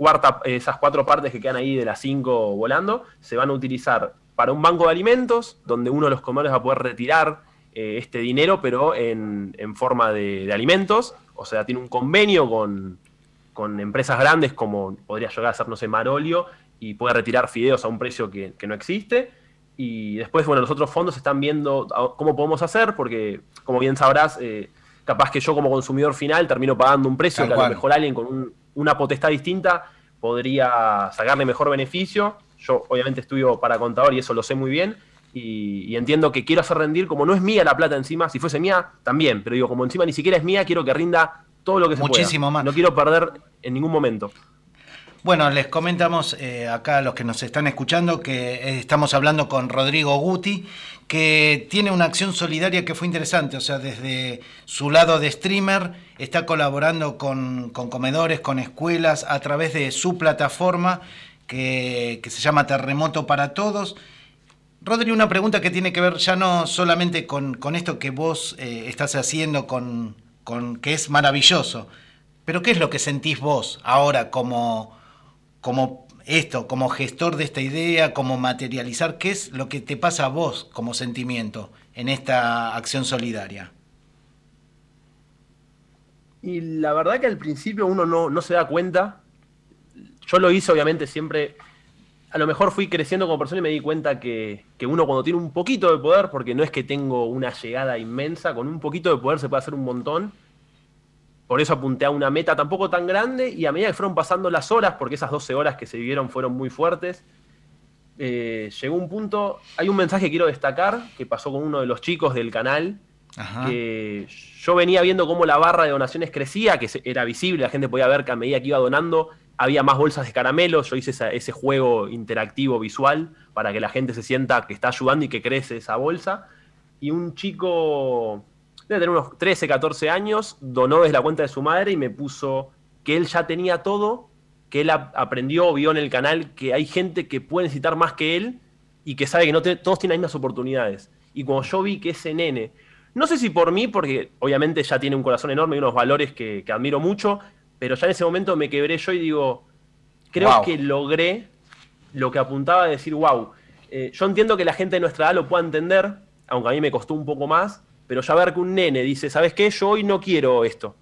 cuatro partes que quedan ahí de las cinco volando, se van a utilizar para un banco de alimentos, donde uno de los comedores va a poder retirar eh, este dinero, pero en, forma de, alimentos. O sea, tiene un convenio con, empresas grandes como podría llegar a ser, no sé, Marolio, y puede retirar fideos a un precio que, no existe. Y después, bueno, los otros fondos están viendo cómo podemos hacer, porque como bien sabrás, eh, capaz que yo como consumidor final termino pagando un precio que a lo mejor alguien con una potestad distinta podría sacarle mejor beneficio. Yo obviamente estudio para contador y eso lo sé muy bien, y, entiendo que quiero hacer rendir, como no es mía la plata encima, si fuese mía, también, pero digo, como encima ni siquiera es mía, quiero que rinda todo lo que se Muchísimo más. No quiero perder en ningún momento. Bueno, les comentamos eh, acá a los que nos están escuchando que eh, estamos hablando con Rodrigo Guti, que tiene una acción solidaria que fue interesante, o sea, desde su lado de streamer está colaborando con, comedores, con escuelas, a través de su plataforma que, se llama Terremoto para Todos Rodri, una pregunta que tiene que ver ya no solamente con, esto que vos eh, estás haciendo con, con, que es maravilloso. Pero ¿qué es lo que sentís vos ahora como, como esto, como gestor de esta idea, como materializar? ¿Qué es lo que te pasa a vos como sentimiento en esta acción solidaria? Y la verdad que al principio uno no, no se da cuenta. Yo lo hice obviamente siempre a lo mejor fui creciendo como persona y me di cuenta que, uno cuando tiene un poquito de poder, porque no es que tengo una llegada inmensa, con un poquito de poder se puede hacer un montón. Por eso apunté a una meta tampoco tan grande y a medida que fueron pasando las horas, porque esas 12 horas que se vivieron fueron muy fuertes, eh, llegó un punto, hay un mensaje que quiero destacar que pasó con uno de los chicos del canal, que yo venía viendo cómo la barra de donaciones crecía, que era visible, la gente podía ver que a medida que iba donando, había más bolsas de caramelo, yo hice ese juego interactivo visual para que la gente se sienta que está ayudando y que crece esa bolsa. Y un chico, debe tener unos 13, 14 años, donó desde la cuenta de su madre y me puso que él ya tenía todo, que él aprendió, vio en el canal que hay gente que puede necesitar más que él y que sabe que no todos tienen las mismas oportunidades. Y cuando yo vi que ese nene, no sé si por mí, porque obviamente ya tiene un corazón enorme y unos valores que, que admiro mucho, pero ya en ese momento me quebré yo y digo, creo que logré lo que apuntaba a decir, wow, eh, yo entiendo que la gente de nuestra edad lo pueda entender, aunque a mí me costó un poco más, pero ya ver que un nene dice, ¿sabes qué? Yo hoy no quiero esto.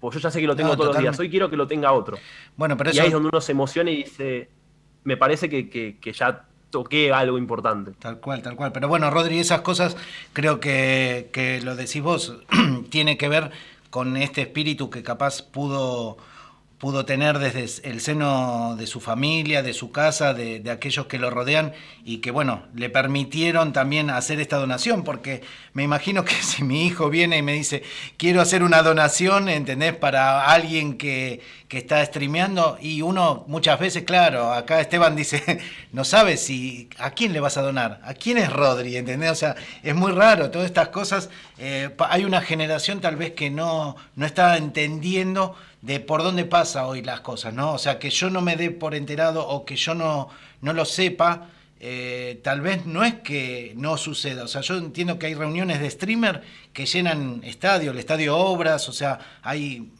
Pues yo ya sé que lo tengo todos los días, hoy quiero que lo tenga otro. Bueno, pero y ahí es donde uno se emociona y dice, me parece que, ya toqué algo importante. Tal cual, tal cual. Pero bueno, Rodri, esas cosas creo que, que lo decís vos, tiene que ver con este espíritu que capaz pudo, pudo tener desde el seno de su familia, de su casa, de, aquellos que lo rodean y que, bueno, le permitieron también hacer esta donación, porque me imagino que si mi hijo viene y me dice, quiero hacer una donación, ¿entendés? Para alguien que, que está streameando y uno muchas veces, claro, acá Esteban dice, no sabe si, ¿a quién le vas a donar? ¿A quién es Rodri? ¿Entendés? O sea, es muy raro, todas estas cosas, eh, hay una generación tal vez que no, no está entendiendo de por dónde pasa hoy las cosas, ¿no? O sea, que yo no me dé por enterado o que yo no, no lo sepa, eh, tal vez no es que no suceda. O sea, yo entiendo que hay reuniones de streamer que llenan estadio, el estadio Obras, o sea, hay.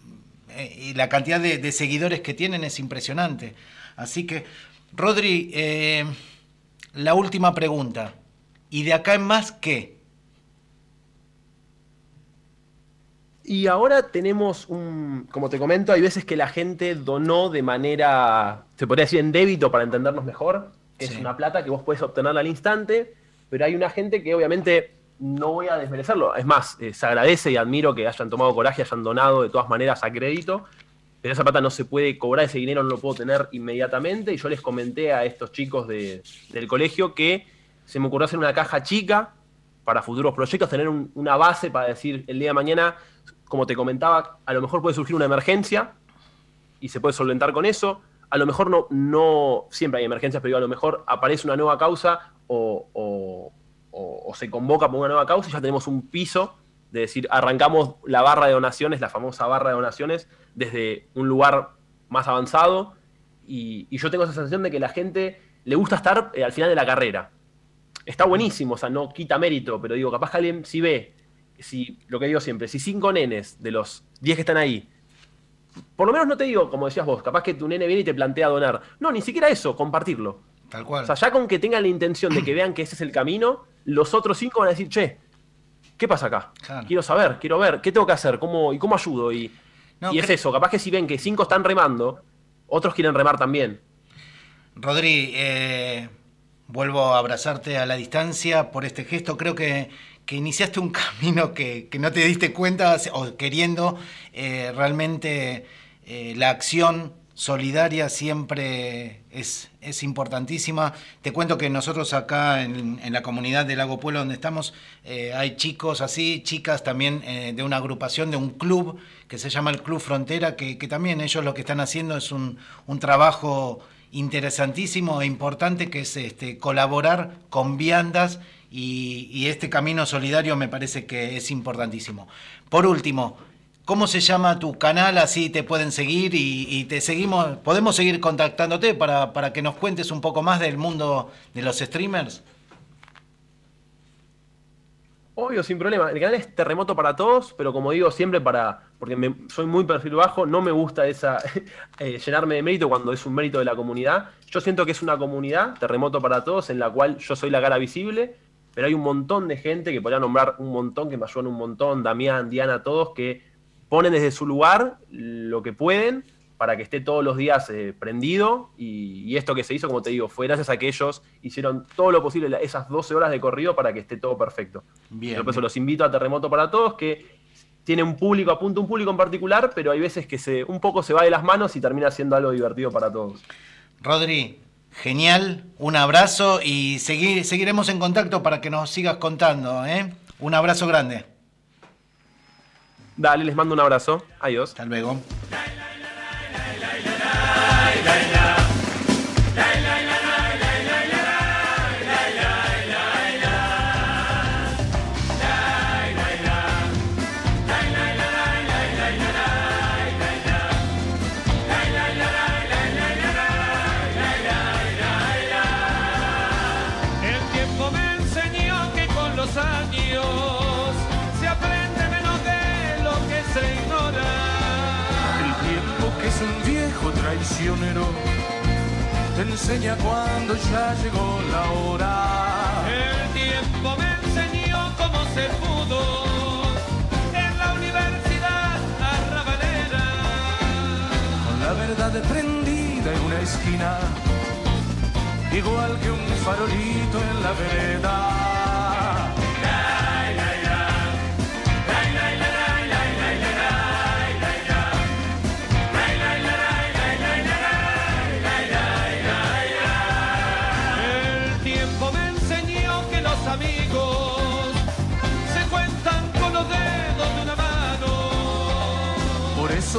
Eh, y la cantidad de, seguidores que tienen es impresionante. Así que, Rodri, eh, la última pregunta. ¿Y de acá en más qué? Y ahora tenemos un, como te comento, hay veces que la gente donó de manera, se podría decir en débito para entendernos mejor, es una plata que vos puedes obtener al instante, pero hay una gente que obviamente no voy a desmerecerlo, es más, eh, se agradece y admiro que hayan tomado coraje, hayan donado de todas maneras a crédito, pero esa plata no se puede cobrar, ese dinero no lo puedo tener inmediatamente, y yo les comenté a estos chicos del colegio que se me ocurrió hacer una caja chica para futuros proyectos, tener una base para decir el día de mañana como te comentaba, a lo mejor puede surgir una emergencia y se puede solventar con eso. A lo mejor no, no siempre hay emergencias, pero a lo mejor aparece una nueva causa o, se convoca por una nueva causa y ya tenemos un piso de decir, arrancamos la barra de donaciones, la famosa barra de donaciones, desde un lugar más avanzado. Y, yo tengo esa sensación de que la gente le gusta estar eh, al final de la carrera. Está buenísimo, o sea, no quita mérito, pero digo, capaz que alguien si ve si, lo que digo siempre, si cinco nenes de los diez que están ahí, por lo menos no te digo, como decías vos, capaz que tu nene viene y te plantea donar. No, ni siquiera eso, compartirlo. Tal cual. O sea, ya con que tengan la intención de que vean que ese es el camino, los otros cinco van a decir, che, ¿qué pasa acá? Quiero saber, quiero ver, ¿qué tengo que hacer? ¿Cómo, ¿Y cómo ayudo? Y, y es eso, capaz que si ven que cinco están remando, otros quieren remar también. Rodri, eh, vuelvo a abrazarte a la distancia por este gesto. Creo que que iniciaste un camino que, no te diste cuenta o queriendo eh, realmente eh, la acción solidaria siempre es, es, importantísima. Te cuento que nosotros acá en, la comunidad del Lago Pueblo donde estamos, eh, hay chicos así, chicas también de una agrupación, de un club que se llama el Club Frontera, que, también ellos lo que están haciendo es un, un trabajo interesantísimo e importante que es este, colaborar con viandas y, este camino solidario me parece que es importantísimo. Por último, ¿cómo se llama tu canal? Así te pueden seguir y, te seguimos, podemos seguir contactándote para, para, que nos cuentes un poco más del mundo de los streamers. Obvio, sin problema. El canal es terremoto para todos, pero como digo siempre para, porque me, soy muy perfil bajo, no me gusta esa eh, llenarme de mérito cuando es un mérito de la comunidad. Yo siento que es una comunidad, terremoto para todos, en la cual yo soy la cara visible, pero hay un montón de gente que podría nombrar un montón, que me ayudan un montón, Damián, Diana, todos, que ponen desde su lugar lo que pueden para que esté todos los días eh, prendido. Y, esto que se hizo, como te digo, fue gracias a que ellos hicieron todo lo posible esas 12 horas de corrido para que esté todo perfecto. Bien. Por eso los invito a Terremoto para Todos, que tiene un público, apunta un público en particular, pero hay veces que se, un poco se va de las manos y termina siendo algo divertido para todos. Rodri, genial, un abrazo y seguir, seguiremos en contacto para que nos sigas contando. ¿eh? Un abrazo grande. Dale, les mando un abrazo. Adiós. Hasta luego. Te enseña cuando ya llegó la hora. El tiempo me enseñó cómo se pudo en la universidad arrabalera. Con la verdad prendida en una esquina, igual que un farolito en la vereda.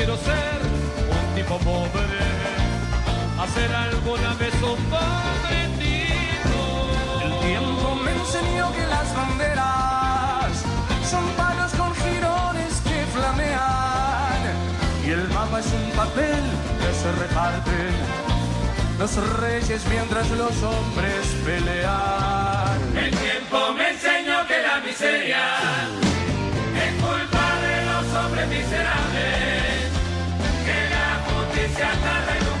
Prefiero ser un tipo pobre, hacer alguna vez un pobre El tiempo me enseñó que las banderas son palos con girones que flamean. Y el mapa es un papel que se reparte. Los reyes mientras los hombres pelean. El tiempo me enseñó que la miseria hombres miserables, que la Gracias.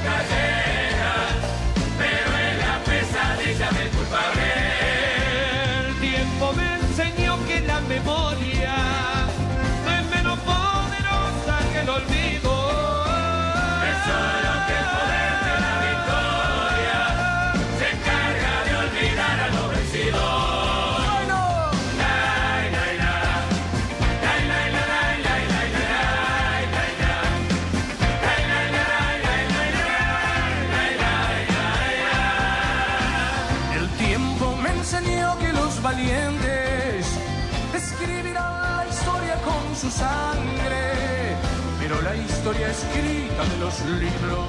De los libros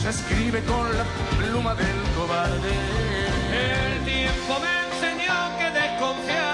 se escribe con la pluma del cobarde. El tiempo me enseñó que desconfiara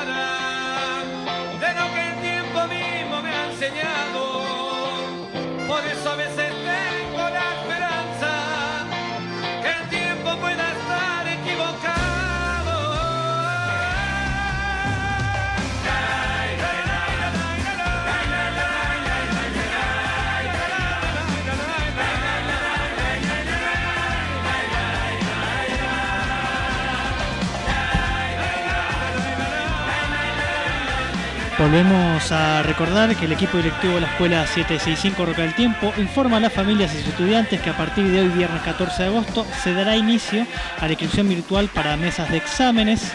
Volvemos a recordar que el equipo directivo de la Escuela 765 Roca del Tiempo informa a las familias y sus estudiantes que a partir de hoy, viernes 14 de agosto, se dará inicio a la inscripción virtual para mesas de exámenes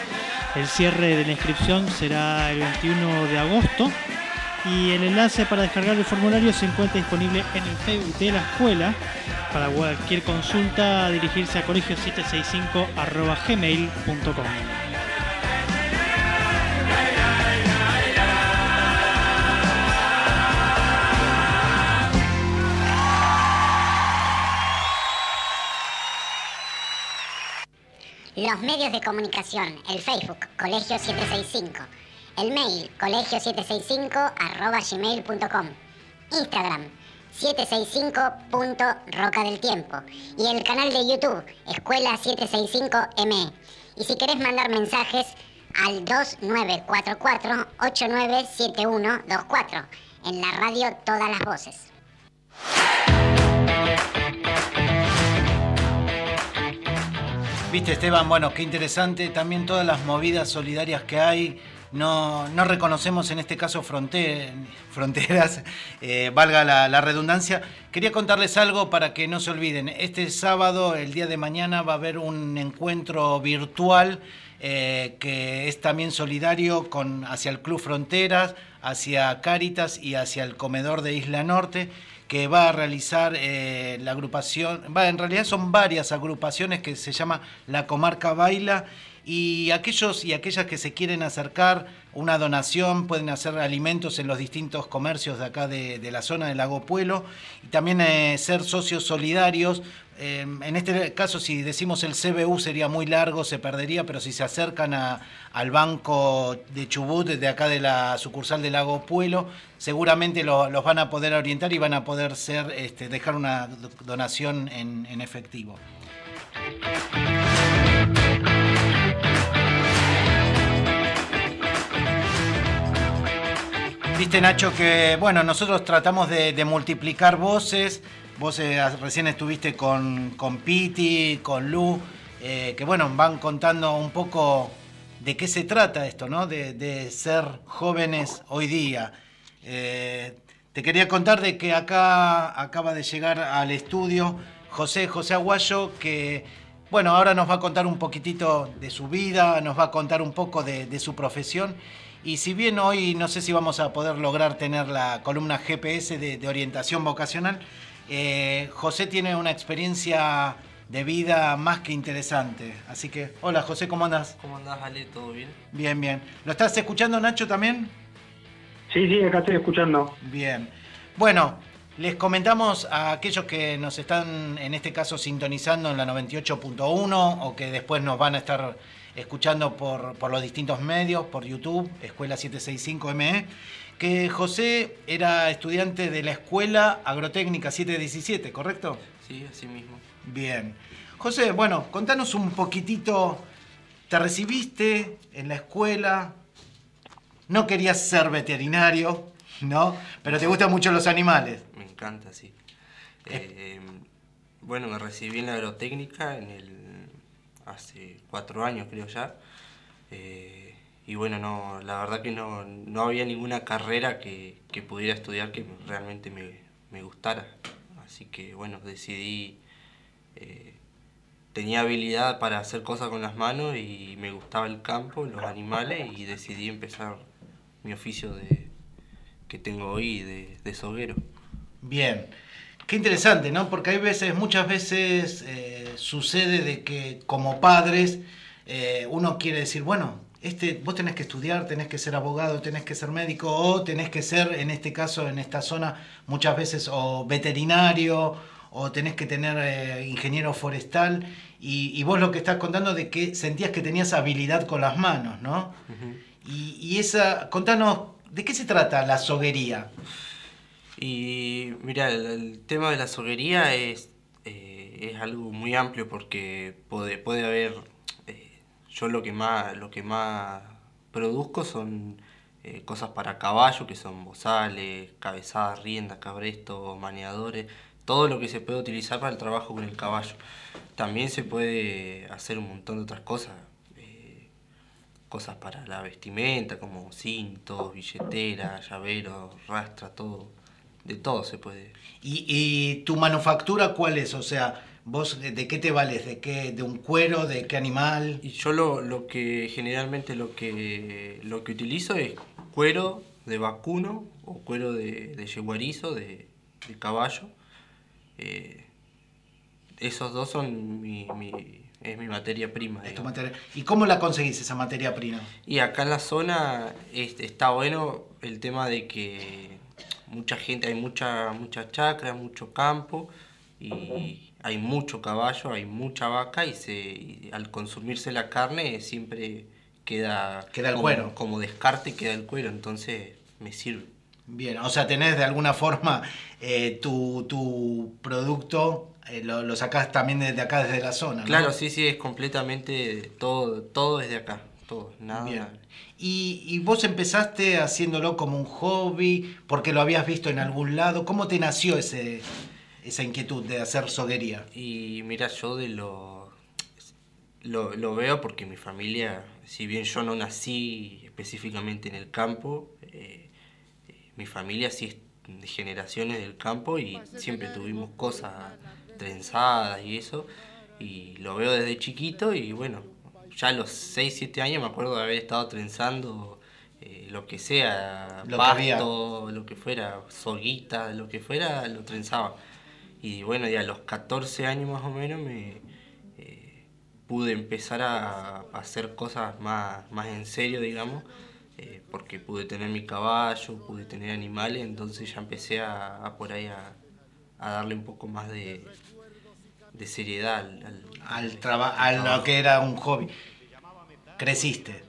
El cierre de la inscripción será el 21 de agosto y el enlace para descargar el formulario se encuentra disponible en el Facebook de la escuela. Para cualquier consulta, dirigirse a colegio765.gmail.com. Los medios de comunicación, el Facebook, Colegio 765, el mail, colegio765 Instagram, 765.roca del tiempo y el canal de YouTube, Escuela 765ME. Y si querés mandar mensajes al 2944-897124 en la radio Todas las Voces. Viste Esteban, bueno, qué interesante también todas las movidas solidarias que hay. No, no reconocemos en este caso fronteras, eh, valga la, redundancia. Quería contarles algo para que no se olviden. Este sábado, el día de mañana, va a haber un encuentro virtual eh, que es también solidario con, hacia el Club Fronteras, hacia Cáritas y hacia el Comedor de Isla Norte que va a realizar eh, la agrupación, va, en realidad son varias agrupaciones que se llama La Comarca Baila y aquellos y aquellas que se quieren acercar una donación pueden hacer alimentos en los distintos comercios de acá de, la zona del Lago Puelo y también eh, ser socios solidarios Em, en este caso, si decimos el CBU sería muy largo, se perdería, pero si se acercan al banco de Chubut, de acá de la sucursal del Lago Puelo, seguramente los van a poder orientar y van a poder ser, este, dejar una donación en, en efectivo. Viste Nacho que, bueno, nosotros tratamos de multiplicar voces, Vos eh, recién estuviste con, con Piti, con Lu, eh, que bueno, van contando un poco de qué se trata esto, ¿no? De, ser jóvenes hoy día. Eh, te quería contar de que acá acaba de llegar al estudio José José Aguayo, que bueno, ahora nos va a contar un poquitito de su vida, nos va a contar un poco de su profesión. Y si bien hoy no sé si vamos a poder lograr tener la columna GPS de orientación vocacional, eh, José tiene una experiencia de vida más que interesante. Así que, hola José, ¿cómo andas? ¿Cómo andás, Ale? ¿Todo bien? Bien, bien. ¿Lo estás escuchando, Nacho, también? Sí, sí, acá estoy escuchando. Bien. Bueno, les comentamos a aquellos que nos están, en este caso, sintonizando en la 98.1 o que después nos van a estar escuchando por, por los distintos medios, por YouTube, Escuela 765ME que José era estudiante de la Escuela Agrotécnica 717, ¿correcto? Sí, así mismo. Bien. José, bueno, contanos un poquitito, te recibiste en la escuela, no querías ser veterinario, ¿no? Pero te gustan mucho los animales. Me encanta, sí. Eh, bueno, me recibí en la agrotécnica en el, hace cuatro años creo ya. Eh, y bueno, no, la verdad que no, no había ninguna carrera que, que, pudiera estudiar que realmente me, me, gustara. Así que bueno, decidí, eh, tenía habilidad para hacer cosas con las manos y me gustaba el campo, los animales y decidí empezar mi oficio de, que tengo hoy de, de soguero. Bien. Qué interesante, ¿no? Porque hay veces, muchas veces eh, sucede de que como padres eh, uno quiere decir, bueno, este, vos tenés que estudiar, tenés que ser abogado, tenés que ser médico o tenés que ser, en este caso, en esta zona, muchas veces o veterinario o tenés que tener eh, ingeniero forestal y, vos lo que estás contando de que sentías que tenías habilidad con las manos, ¿no? y, esa, contanos, ¿de qué se trata la soguería? Y mira, el, tema de la soguería es, es algo muy amplio porque puede, puede haber yo lo que más, lo que más produzco son eh, cosas para caballo, que son bozales, cabezadas, riendas, cabrestos, maneadores, todo lo que se puede utilizar para el trabajo con el caballo. También se puede hacer un montón de otras cosas, eh, cosas para la vestimenta, como cintos, billeteras, llaveros, rastra, todo. De todo se puede. ¿Y, ¿Y tu manufactura cuál es? O sea, ¿Vos de qué te vales? ¿De qué? ¿De un cuero? ¿De qué animal? Y yo lo, lo que generalmente lo que lo que utilizo es cuero de vacuno o cuero de, de yeguarizo, de, de caballo. Eh, esos dos son mi, mi, es mi materia prima. Materia. ¿Y cómo la conseguís esa materia prima? Y acá en la zona está bueno el tema de que mucha gente, hay mucha, mucha chacra, mucho campo y hay mucho caballo, hay mucha vaca y, se, al consumirse la carne siempre queda, queda el como, cuero. como descarte queda el cuero, entonces me sirve. Bien, o sea, tenés de alguna forma eh, tu, tu, producto, eh, lo, lo, sacás también desde acá, desde la zona. ¿no? Claro, sí, sí, es completamente todo, todo desde acá, todo, nada. Bien. Y, y, vos empezaste haciéndolo como un hobby, porque lo habías visto en algún lado. ¿Cómo te nació ese, esa inquietud de hacer soguería? Y mira, yo de lo, lo, lo veo porque mi familia, si bien yo no nací específicamente en el campo, eh, mi familia sí es de generaciones del campo y siempre tuvimos cosas trenzadas y eso. Y lo veo desde chiquito y bueno, ya a los 6, 7 años me acuerdo de haber estado trenzando eh, lo que sea, lo pasto, lo que fuera, soguita, lo que fuera, lo trenzaba. Y bueno, ya a los 14 años más o menos me eh, pude empezar a, a hacer cosas más, más en serio, digamos eh, porque pude tener mi caballo, pude tener animales, entonces ya empecé a, a por ahí a, a, darle un poco más de, de seriedad al, al, al, traba al trabajo. lo que era un hobby. Creciste,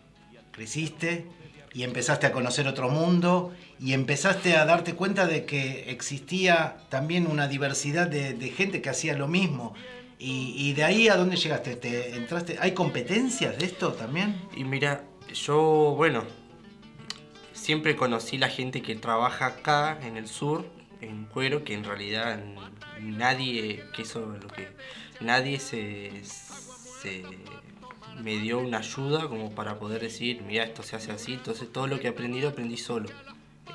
creciste y empezaste a conocer otro mundo y empezaste a darte cuenta de que existía también una diversidad de, de gente que hacía lo mismo. Y, y, de ahí a dónde llegaste, ¿Te entraste, ¿hay competencias de esto también? Y mira, yo, bueno, siempre conocí la gente que trabaja acá en el sur, en cuero, que en realidad nadie, que eso lo que nadie se, se me dio una ayuda como para poder decir, mira, esto se hace así, entonces todo lo que aprendí lo aprendí solo.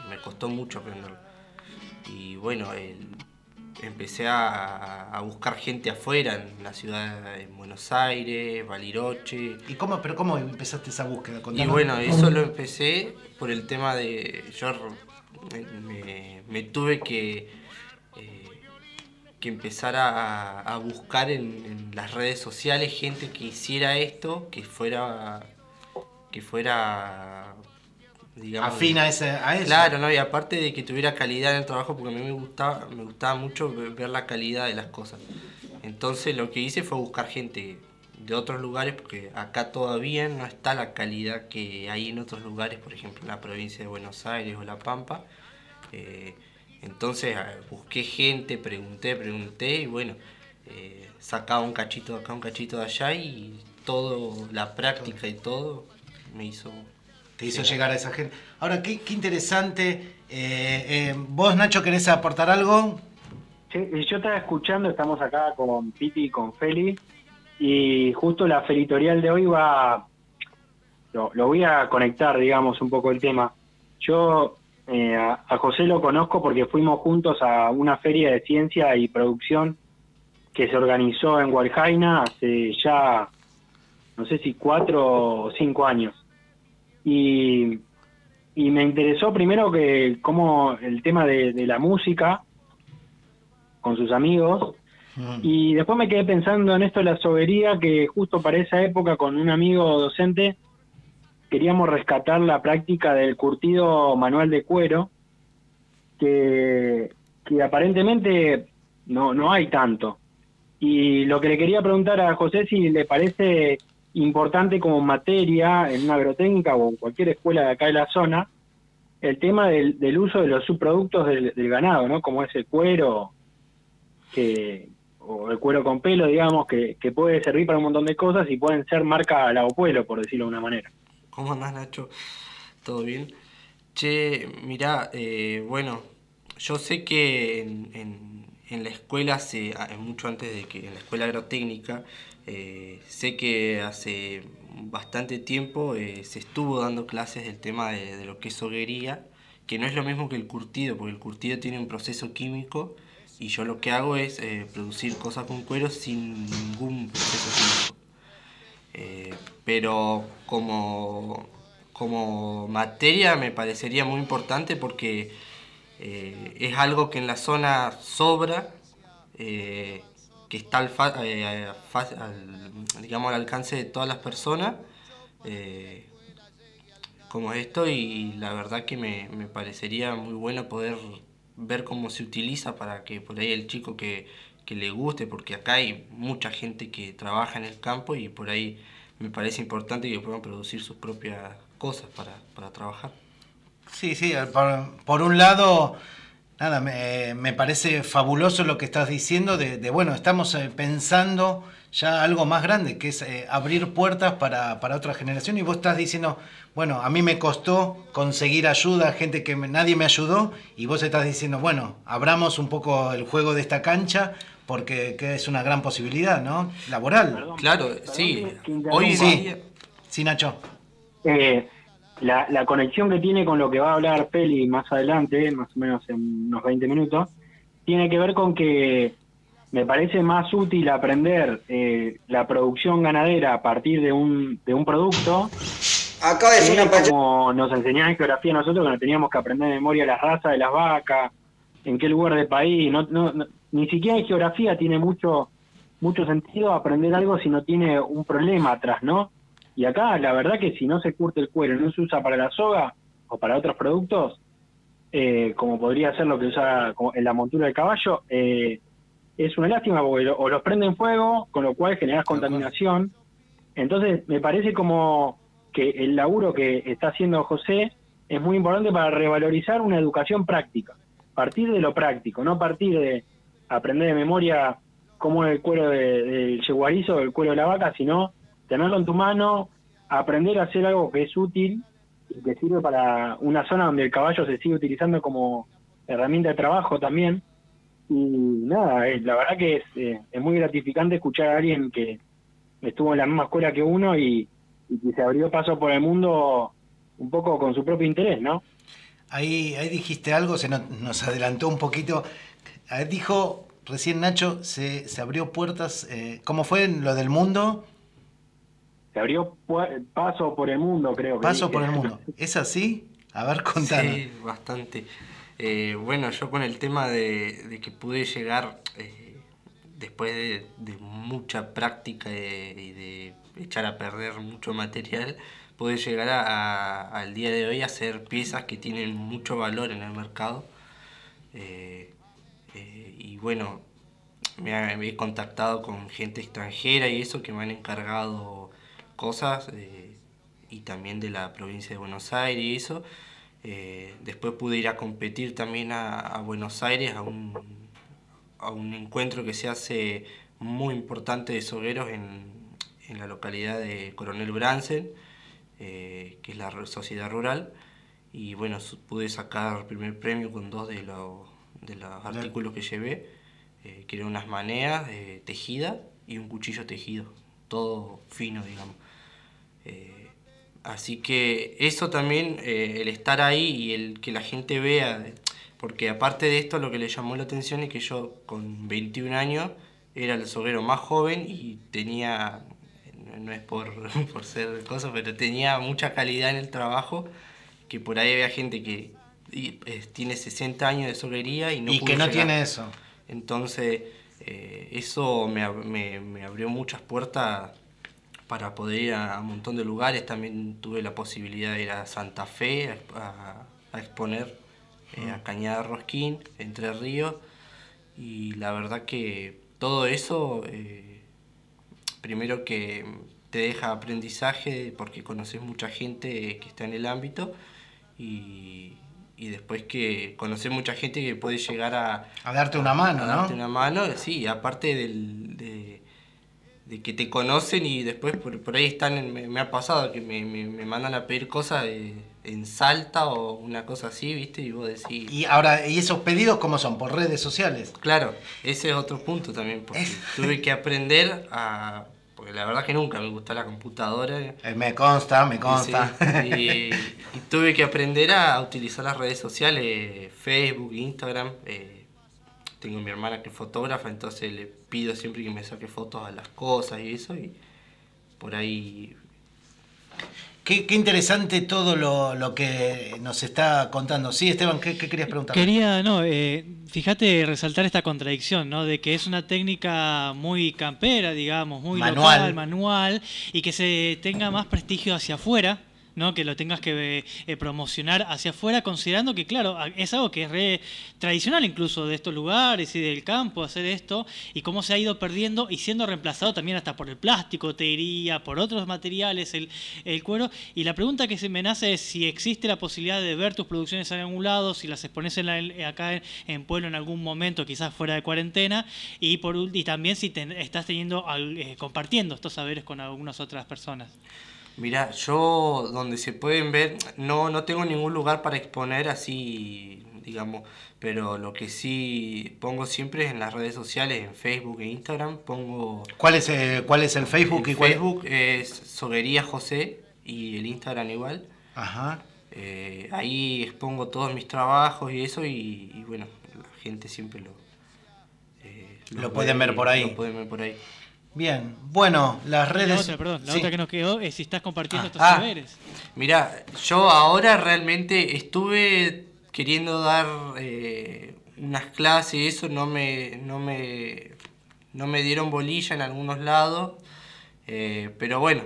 Me costó mucho aprenderlo. Y bueno, el, empecé a, a, buscar gente afuera, en la ciudad de Buenos Aires, Bariloche. ¿Y cómo, pero cómo empezaste esa búsqueda? Contanos. Y bueno, eso lo empecé por el tema de... Yo me, me tuve que, eh, que empezar a, a buscar en, en, las redes sociales gente que hiciera esto, que fuera... que fuera digamos, afín a, ese, a eso. Claro, ¿no? y aparte de que tuviera calidad en el trabajo, porque a mí me gustaba, me gustaba mucho ver la calidad de las cosas. Entonces lo que hice fue buscar gente de otros lugares, porque acá todavía no está la calidad que hay en otros lugares, por ejemplo en la provincia de Buenos Aires o La Pampa. Eh, entonces busqué gente, pregunté, pregunté y bueno, eh, sacaba un cachito de acá, un cachito de allá y todo, la práctica y todo me hizo te hizo llegar a esa gente. Ahora, qué, qué interesante. Eh, eh, ¿Vos, Nacho, querés aportar algo? Sí, yo estaba escuchando, estamos acá con Piti y con Feli, y justo la feritorial de hoy va, lo, lo voy a conectar, digamos, un poco el tema. Yo eh, a, a, José lo conozco porque fuimos juntos a una feria de ciencia y producción que se organizó en Hualjaina hace ya, no sé si cuatro o cinco años y, y me interesó primero que como el tema de, de, la música con sus amigos mm. y después me quedé pensando en esto de la sobería que justo para esa época con un amigo docente queríamos rescatar la práctica del curtido manual de cuero que, aparentemente no, no hay tanto y lo que le quería preguntar a José si le parece importante como materia en una agrotécnica o en cualquier escuela de acá de la zona el tema del, del uso de los subproductos del, ganado, ¿no? Como ese cuero que o el cuero con pelo, digamos, que, que, puede servir para un montón de cosas y pueden ser marca lavopuelo, por decirlo de una manera. ¿Cómo andás, Nacho? ¿Todo bien? Che, mirá, eh, bueno, yo sé que en, en, la escuela, se, mucho antes de que en la escuela agrotécnica, eh, sé que hace bastante tiempo eh, se estuvo dando clases del tema de, de, lo que es hoguería, que no es lo mismo que el curtido, porque el curtido tiene un proceso químico y yo lo que hago es eh, producir cosas con cuero sin ningún proceso químico. Eh, pero como, como materia me parecería muy importante porque eh, es algo que en la zona sobra, que está al, digamos, al alcance de todas las personas como esto y la verdad que me, me parecería muy bueno poder ver cómo se utiliza para que por ahí el chico que, le guste, porque acá hay mucha gente que trabaja en el campo y por ahí me parece importante que puedan producir sus propias cosas para, trabajar. Sí, sí, por, un lado, nada, me, me, parece fabuloso lo que estás diciendo de, bueno, estamos eh, pensando ya algo más grande, que es eh, abrir puertas para, para otra generación y vos estás diciendo, bueno, a mí me costó conseguir ayuda, gente que nadie me ayudó, y vos estás diciendo, bueno, abramos un poco el juego de esta cancha porque es una gran posibilidad, ¿no? Laboral. claro, sí. Hoy sí. Sí, Nacho. Eh, la, la, conexión que tiene con lo que va a hablar Peli más adelante, más o menos en unos 20 minutos, tiene que ver con que me parece más útil aprender eh, la producción ganadera a partir de un, de un producto de una Como nos enseñaban en geografía nosotros que no teníamos que aprender de memoria las razas de las vacas, en qué lugar del país. No, no, ni siquiera en geografía tiene mucho mucho sentido aprender algo si no tiene un problema atrás, ¿no? Y acá la verdad que si no se curte el cuero, no se usa para la soga o para otros productos, eh, como podría ser lo que usa en la montura del caballo, eh, es una lástima porque o los prenden fuego, con lo cual generas contaminación. Entonces me parece como que el laburo que está haciendo José es muy importante para revalorizar una educación práctica, partir de lo práctico, no partir de aprender de memoria cómo es el cuero del yeguarizo o el cuero de la vaca, sino tenerlo en tu mano, aprender a hacer algo que es útil y que sirve para una zona donde el caballo se sigue utilizando como herramienta de trabajo también. Y nada, eh, la verdad que es, eh, es muy gratificante escuchar a alguien que estuvo en la misma escuela que uno y, y que se abrió paso por el mundo un poco con su propio interés, ¿no? Ahí, ahí dijiste algo, se nos, adelantó un poquito. dijo recién Nacho, se, se abrió puertas. Eh, ¿Cómo fue lo del mundo? Se abrió paso por el mundo, creo. paso por el mundo. ¿Es así? A ver, contanos. Sí, bastante. Eh, bueno, yo con el tema de, que pude llegar eh, después de, de, mucha práctica y de echar a perder mucho material, puede llegar a, al día de hoy a ser piezas que tienen mucho valor en el mercado. Eh, eh, y bueno, me, he contactado con gente extranjera y eso que me han encargado cosas y también de la provincia de Buenos Aires y eso. Después pude ir a competir también a, Buenos Aires a un, a un encuentro que se hace muy importante de sogueros en, en la localidad de Coronel Bransen, eh, que es la sociedad rural, y bueno, pude sacar primer premio con dos de los, de los artículos que llevé, eh, que eran unas maneas eh, tejidas y un cuchillo tejido, todo fino, digamos. Así que eso también, el estar ahí y el que la gente vea, porque aparte de esto lo que le llamó la atención es que yo con 21 años era el soguero más joven y tenía no es por, por ser cosa, pero tenía mucha calidad en el trabajo, que por ahí había gente que eh, tiene 60 años de soguería y no Y que no tiene eso. Entonces, eh, eso me, me, abrió muchas puertas para poder ir a, un montón de lugares. También tuve la posibilidad de ir a Santa Fe a, exponer eh, a mm. Cañada Rosquín, Entre Ríos. Y la verdad que todo eso primero que te deja aprendizaje porque conoces mucha gente que está en el ámbito y, después que conoces mucha gente que puede llegar a... A darte una mano, a, darte una mano, sí, aparte del, de, que te conocen y después por, ahí están, me, ha pasado que me, me, mandan a pedir cosas en Salta o una cosa así, ¿viste? Y vos decís... Y ahora, ¿y esos pedidos cómo son? ¿Por redes sociales? Claro, ese es otro punto también, porque tuve que aprender a porque la verdad que nunca me gustó la computadora. Eh, me consta, me consta. y, tuve que aprender a utilizar las redes sociales, Facebook, Instagram, eh, tengo mi hermana que es fotógrafa, entonces le pido siempre que me saque fotos a las cosas y eso, y por ahí Qué, interesante todo lo, que nos está contando. Sí, Esteban, ¿qué, querías preguntar? Quería, no, eh, fíjate, resaltar esta contradicción, ¿no? De que es una técnica muy campera, digamos, muy manual, manual, y que se tenga más prestigio hacia afuera, ¿no? que lo tengas que eh, promocionar hacia afuera, considerando que, claro, es algo que es re tradicional incluso de estos lugares y del campo, hacer esto, y cómo se ha ido perdiendo y siendo reemplazado también hasta por el plástico, te diría, por otros materiales, el, cuero. Y la pregunta que se me nace es si existe la posibilidad de ver tus producciones en algún lado, si las expones en acá en, Pueblo en algún momento, quizás fuera de cuarentena, y, por, y también si estás teniendo eh, compartiendo estos saberes con algunas otras personas. Mira, yo donde se pueden ver, no, no tengo ningún lugar para exponer así, digamos, pero lo que sí pongo siempre es en las redes sociales, en Facebook e Instagram, pongo... ¿Cuál es, el, cuál es el Facebook? El Facebook es Soguería José y el Instagram igual. Ajá. Eh, ahí expongo todos mis trabajos y eso y, bueno, la gente siempre lo... Eh, lo, pueden ver por ahí. Lo pueden ver por ahí. Bien, bueno, las redes. La otra, perdón, la otra que nos quedó es si estás compartiendo ah, estos ah, saberes. Mira, yo ahora realmente estuve queriendo dar eh, unas clases y eso no me, no me, no me dieron bolilla en algunos lados, eh, pero bueno,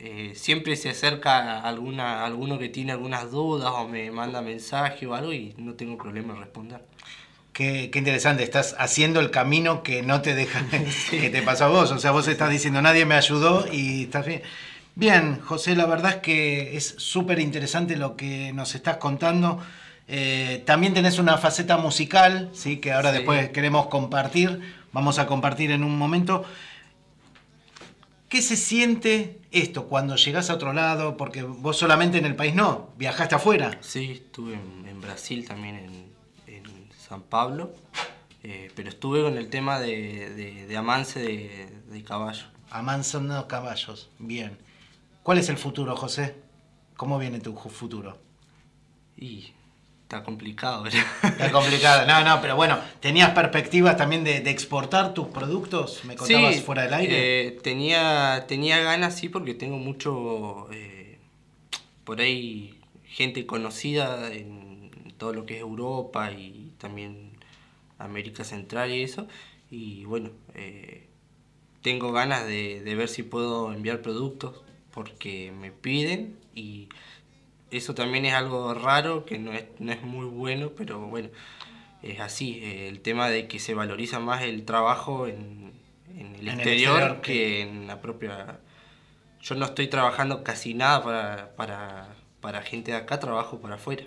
eh, siempre se acerca alguna, alguno que tiene algunas dudas o me manda mensaje o algo y no tengo problema en responder. Qué, interesante, estás haciendo el camino que no te deja, que te pasó a vos. O sea, vos estás diciendo, nadie me ayudó y estás bien. Bien, José, la verdad es que es súper interesante lo que nos estás contando. Eh, también tenés una faceta musical, ¿sí? que ahora después queremos compartir. Vamos a compartir en un momento. ¿Qué se siente esto cuando llegás a otro lado? Porque vos solamente en el país no, viajaste afuera. Sí, estuve en, en Brasil también, en, San Pablo, eh, pero estuve con el tema de, de, amance de, de caballo. Amansando caballos, bien. ¿Cuál es el futuro, José? ¿Cómo viene tu futuro? Y está complicado, Está complicado, no, no, pero bueno, ¿tenías perspectivas también de, exportar tus productos? ¿Me contabas fuera del aire? Eh, tenía, tenía ganas, sí, porque tengo mucho, eh, por ahí, gente conocida en todo lo que es Europa y también América Central y eso. Y bueno, eh, tengo ganas de, ver si puedo enviar productos porque me piden y eso también es algo raro, que no es, no es muy bueno, pero bueno, es así. Eh, el tema de que se valoriza más el trabajo en, el, exterior que en la propia... Yo no estoy trabajando casi nada para, para, para gente de acá, trabajo para afuera.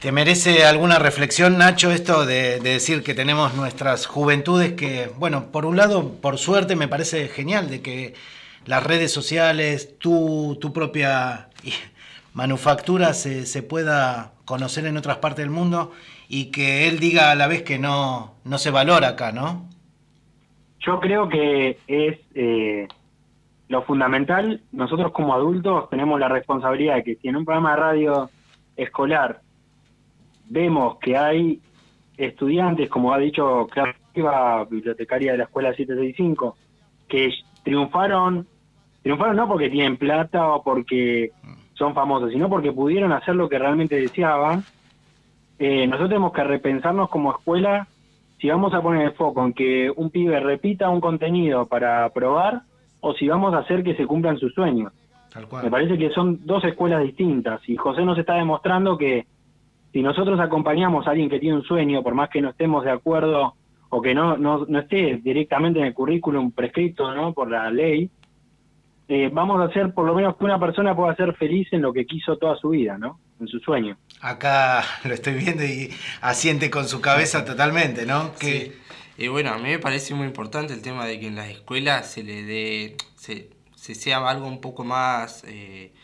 ¿Te merece alguna reflexión, Nacho, esto de, decir que tenemos nuestras juventudes que, bueno, por un lado, por suerte, me parece genial de que las redes sociales, tu, tu propia manufactura se, se, pueda conocer en otras partes del mundo y que él diga a la vez que no, no se valora acá, ¿no? Yo creo que es eh, lo fundamental, nosotros como adultos tenemos la responsabilidad de que si en un programa de radio escolar vemos que hay estudiantes, como ha dicho Clara, bibliotecaria de la escuela 765, que triunfaron, triunfaron no porque tienen plata o porque son famosos, sino porque pudieron hacer lo que realmente deseaban. Eh, nosotros tenemos que repensarnos como escuela si vamos a poner el foco en que un pibe repita un contenido para probar o si vamos a hacer que se cumplan sus sueños. Me parece que son dos escuelas distintas y José nos está demostrando que si nosotros acompañamos a alguien que tiene un sueño, por más que no estemos de acuerdo o que no, no, esté directamente en el currículum prescrito ¿no? por la ley, eh, vamos a hacer por lo menos que una persona pueda ser feliz en lo que quiso toda su vida, ¿no? En su sueño. Acá lo estoy viendo y asiente con su cabeza totalmente, ¿no? Que... Y bueno, a mí me parece muy importante el tema de que en las escuelas se le dé, se, sea algo un poco más, eh,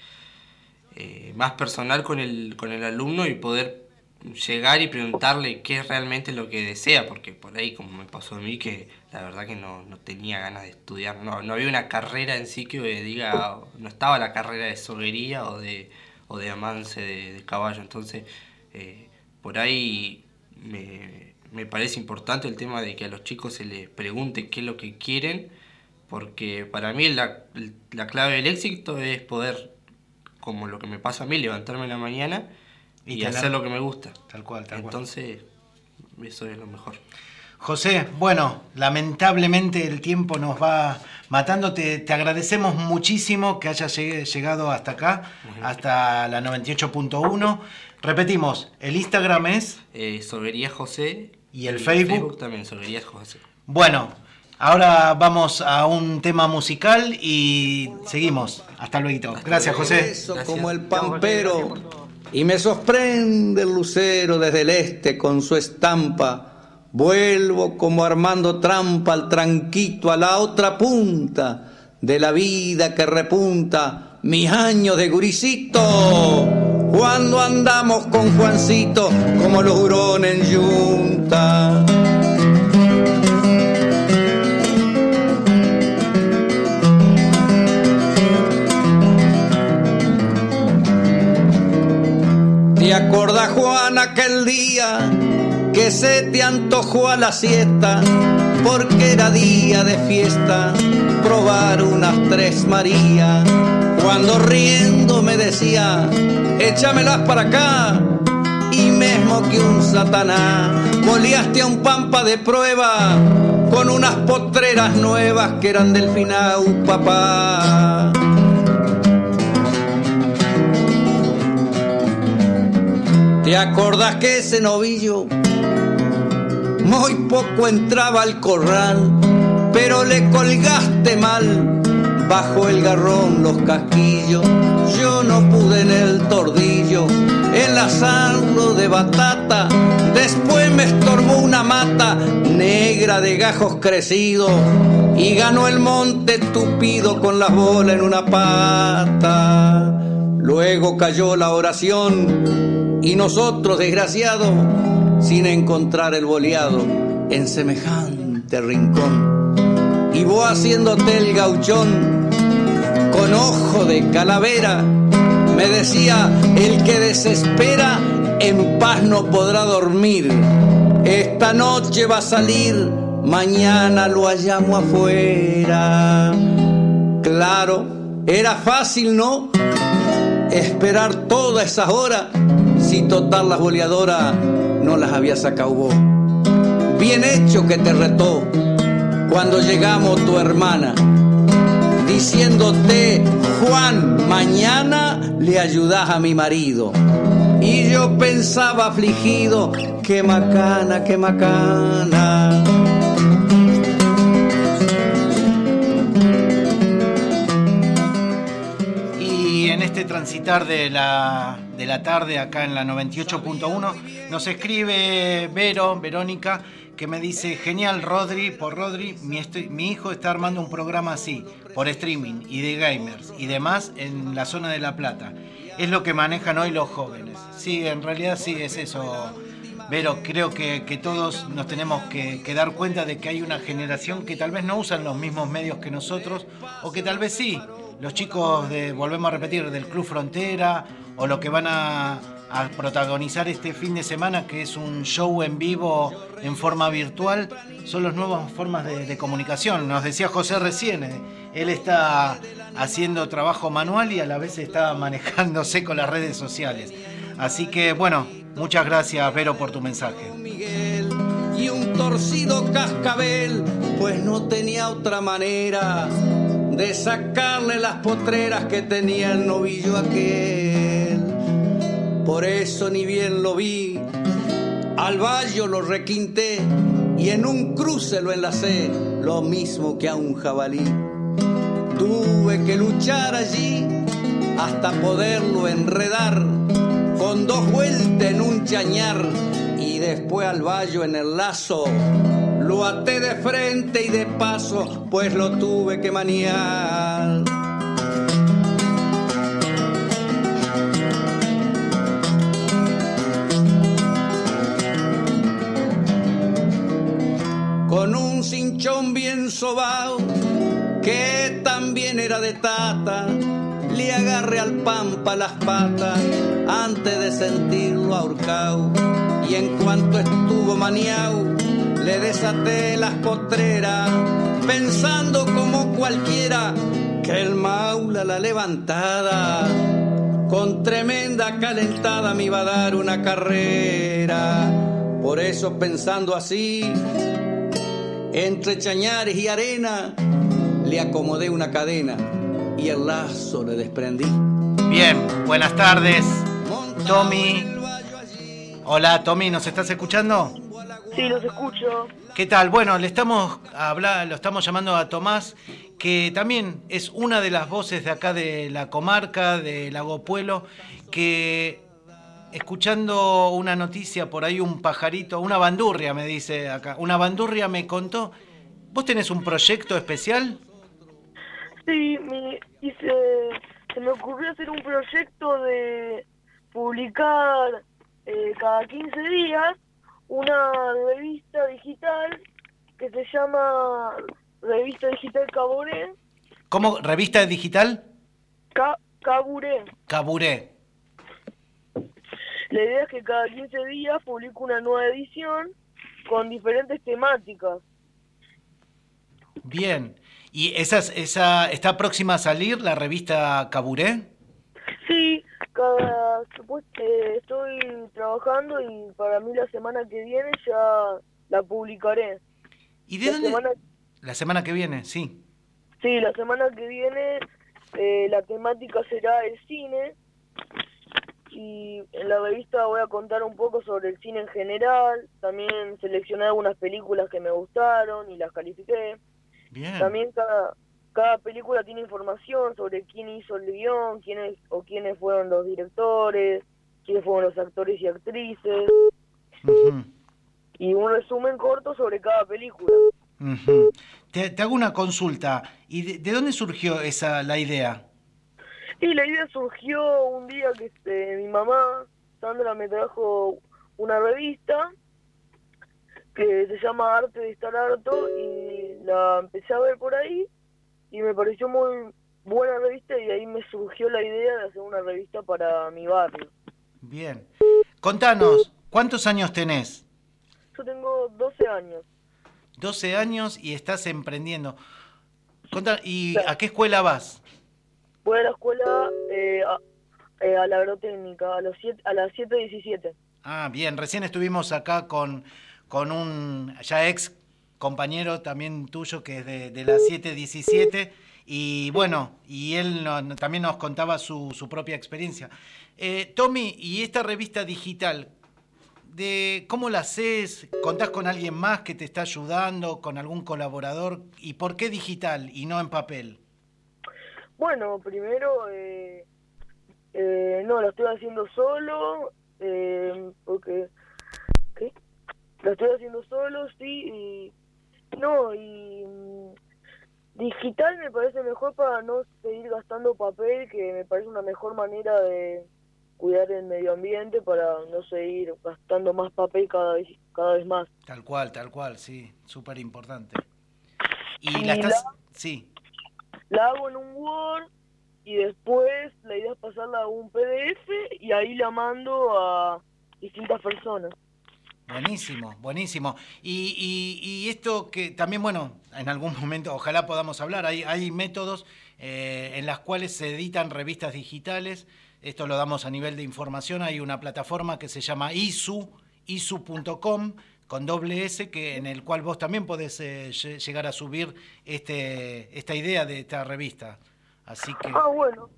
eh, más personal con el, con el alumno y poder llegar y preguntarle qué es realmente lo que desea, porque por ahí, como me pasó a mí, que la verdad que no, tenía ganas de estudiar, no, no había una carrera en sí que diga, no estaba la carrera de soguería o de, o de amance de, caballo, entonces eh, por ahí me, me parece importante el tema de que a los chicos se les pregunte qué es lo que quieren, porque para mí la, la clave del éxito es poder, como lo que me pasa a mí, levantarme en la mañana y, hacer lo que me gusta. Tal cual, tal Entonces, eso es lo mejor. José, bueno, lamentablemente el tiempo nos va matando. Te, agradecemos muchísimo que hayas llegado hasta acá, hasta la 98.1. Repetimos, el Instagram es... Eh, Sobería José. Y el Facebook. Facebook también, Sobería José. Bueno, ahora vamos a un tema musical y seguimos. Hasta luego. Gracias, José. Como el pampero y me sorprende el lucero desde el este con su estampa. Vuelvo como armando trampa al tranquito a la otra punta de la vida que repunta mis años de guricito. Cuando andamos con Juancito como los hurones en yunta. ¿Te acordás, Juan, aquel día que se te antojó a la siesta? Porque era día de fiesta, probar unas tres María. Cuando riendo me decía, échamelas para acá. Y mismo que un satanás, Moliaste a un pampa de prueba con unas potreras nuevas que eran del final, papá. ¿Te acordás que ese novillo muy poco entraba al corral, pero le colgaste mal bajo el garrón los casquillos? Yo no pude en el tordillo enlazarlo de batata, después me estorbó una mata negra de gajos crecidos y ganó el monte tupido con las bolas en una pata. Luego cayó la oración y nosotros, desgraciados, sin encontrar el boleado en semejante rincón. Y vos haciéndote el gauchón con ojo de calavera, me decía, el que desespera en paz no podrá dormir. Esta noche va a salir, mañana lo hallamos afuera. Claro, era fácil, ¿no? esperar todas esas horas si total las boleadoras no las había sacado. Bien hecho que te retó cuando llegamos tu hermana, diciéndote, Juan, mañana le ayudas a mi marido. Y yo pensaba afligido, qué macana, qué macana. transitar de la, de la tarde acá en la 98.1. Nos escribe Vero, Verónica, que me dice, genial Rodri, por Rodri, mi, hijo está armando un programa así, por streaming y de gamers y demás en la zona de La Plata. Es lo que manejan hoy los jóvenes. Sí, en realidad sí es eso. Vero, creo que, todos nos tenemos que, que, dar cuenta de que hay una generación que tal vez no usan los mismos medios que nosotros, o que tal vez sí, los chicos de, volvemos a repetir, del Club Frontera, o lo que van a, protagonizar este fin de semana, que es un show en vivo en forma virtual, son las nuevas formas de, comunicación. Nos decía José recién, eh, él está haciendo trabajo manual y a la vez está manejándose con las redes sociales. Así que bueno, muchas gracias Vero por tu mensaje. y un torcido cascabel, pues no tenía otra manera de sacarle las potreras que tenía el novillo aquel. Por eso ni bien lo vi, al vallo lo requinté y en un cruce lo enlacé, lo mismo que a un jabalí. Tuve que luchar allí hasta poderlo enredar con dos vueltas en un chañar y después al vallo en el lazo lo até de frente y de paso, pues lo tuve que maniar. Con un cinchón bien sobao, que también era de tata, le agarré al pampa las patas antes de sentirlo ahorcao y en cuanto estuvo maniao, le desaté las potreras, pensando como cualquiera que el maula la levantada con tremenda calentada me iba a dar una carrera. Por eso pensando así, entre chañares y arena, le acomodé una cadena y el lazo le desprendí. Bien, buenas tardes, Tommy. Hola, Tommy, ¿nos estás escuchando? Sí, los escucho. ¿Qué tal? Bueno, le estamos a lo estamos llamando a Tomás, que también es una de las voces de acá de la comarca, de Lago Pueblo, que escuchando una noticia por ahí, un pajarito, una bandurria me dice acá, una bandurria me contó, ¿vos tenés un proyecto especial? Sí, me se me ocurrió hacer un proyecto de publicar eh, cada 15 días una revista digital que se llama Revista Digital Caburé. ¿Cómo? ¿Revista digital? Caburé. Caburé. La idea es que cada 15 días publico una nueva edición con diferentes temáticas. Bien. ¿Y esa, esa está próxima a salir la revista Caburé? Sí, cada, eh, estoy trabajando y para mí la semana que viene ya la publicaré. ¿Y de la dónde? Semana... La semana que viene, sí. Sí, la semana que viene eh, la temática será el cine y en la revista voy a contar un poco sobre el cine en general, también seleccioné algunas películas que me gustaron y las califiqué. Bien. También cada, cada película tiene información sobre quién hizo el guion, quiénes o quiénes fueron los directores, quiénes fueron los actores y actrices. Y un resumen corto sobre cada película. te, hago una consulta. ¿Y de, dónde surgió esa la idea? Y la idea surgió un día que este, mi mamá, Sandra, me trajo una revista que se llama Arte de estar harto y la empecé a ver por ahí y me pareció muy buena revista y de ahí me surgió la idea de hacer una revista para mi barrio. Bien. Contanos, ¿cuántos años tenés? Yo tengo 12 años. 12 años y estás emprendiendo. ¿Y a qué escuela vas? Voy a la escuela eh, a, eh, a, la agrotécnica, a, los siete, a las 7.17. Ah, bien. Recién estuvimos acá con, con un ya ex compañero también tuyo que es de, de la 717 y bueno, y él también nos contaba su, su propia experiencia. Eh, Tommy, ¿y esta revista digital, de cómo la haces? ¿Contás con alguien más que te está ayudando, con algún colaborador? ¿Y por qué digital y no en papel? Bueno, primero, eh, eh, no, lo estoy haciendo solo, porque... ¿Qué? Lo estoy haciendo solo, sí, y no, y mm, digital me parece mejor para no seguir gastando papel, que me parece una mejor manera de cuidar el medio ambiente para no seguir gastando más papel cada vez cada vez más. Tal cual, tal cual, sí, súper importante. Y, la estás, sí. La hago en un Word y después la idea es pasarla a un PDF y ahí la mando a distintas personas. Buenísimo, buenísimo. Y, y, esto que también, bueno, en algún momento ojalá podamos hablar, hay, hay métodos eh, en las cuales se editan revistas digitales, esto lo damos a nivel de información, hay una plataforma que se llama ISU, isu.com, con doble S, que, en el cual vos también podés eh, llegar a subir este, esta idea de esta revista. Así que... Ah, bueno.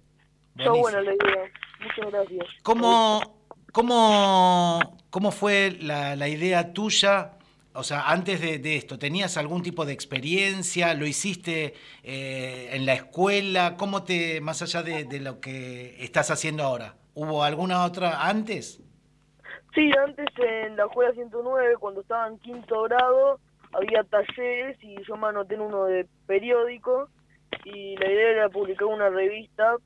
Está buena la idea. Muchas gracias. ¿Cómo, cómo, ¿Cómo fue la, la idea tuya? O sea, antes de, esto, ¿tenías algún tipo de experiencia? ¿Lo hiciste eh, en la escuela? ¿Cómo te, más allá de, lo que estás haciendo ahora, ¿hubo alguna otra antes? Sí, antes en la escuela 109, cuando estaba en quinto grado, había talleres y yo me anoté en uno de periódico y la idea era publicar una revista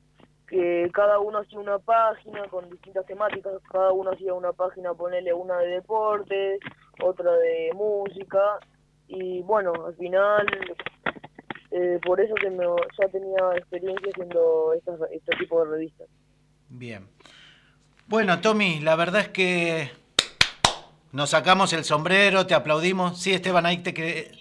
que cada uno hacía una página con distintas temáticas, cada uno hacía una página, ponerle una de deportes, otra de música, y bueno, al final, eh, por eso que me, ya tenía experiencia haciendo este tipo de revistas. Bien. Bueno, Tommy, la verdad es que Nos sacamos el sombrero, te aplaudimos. Sí, Esteban, ahí te que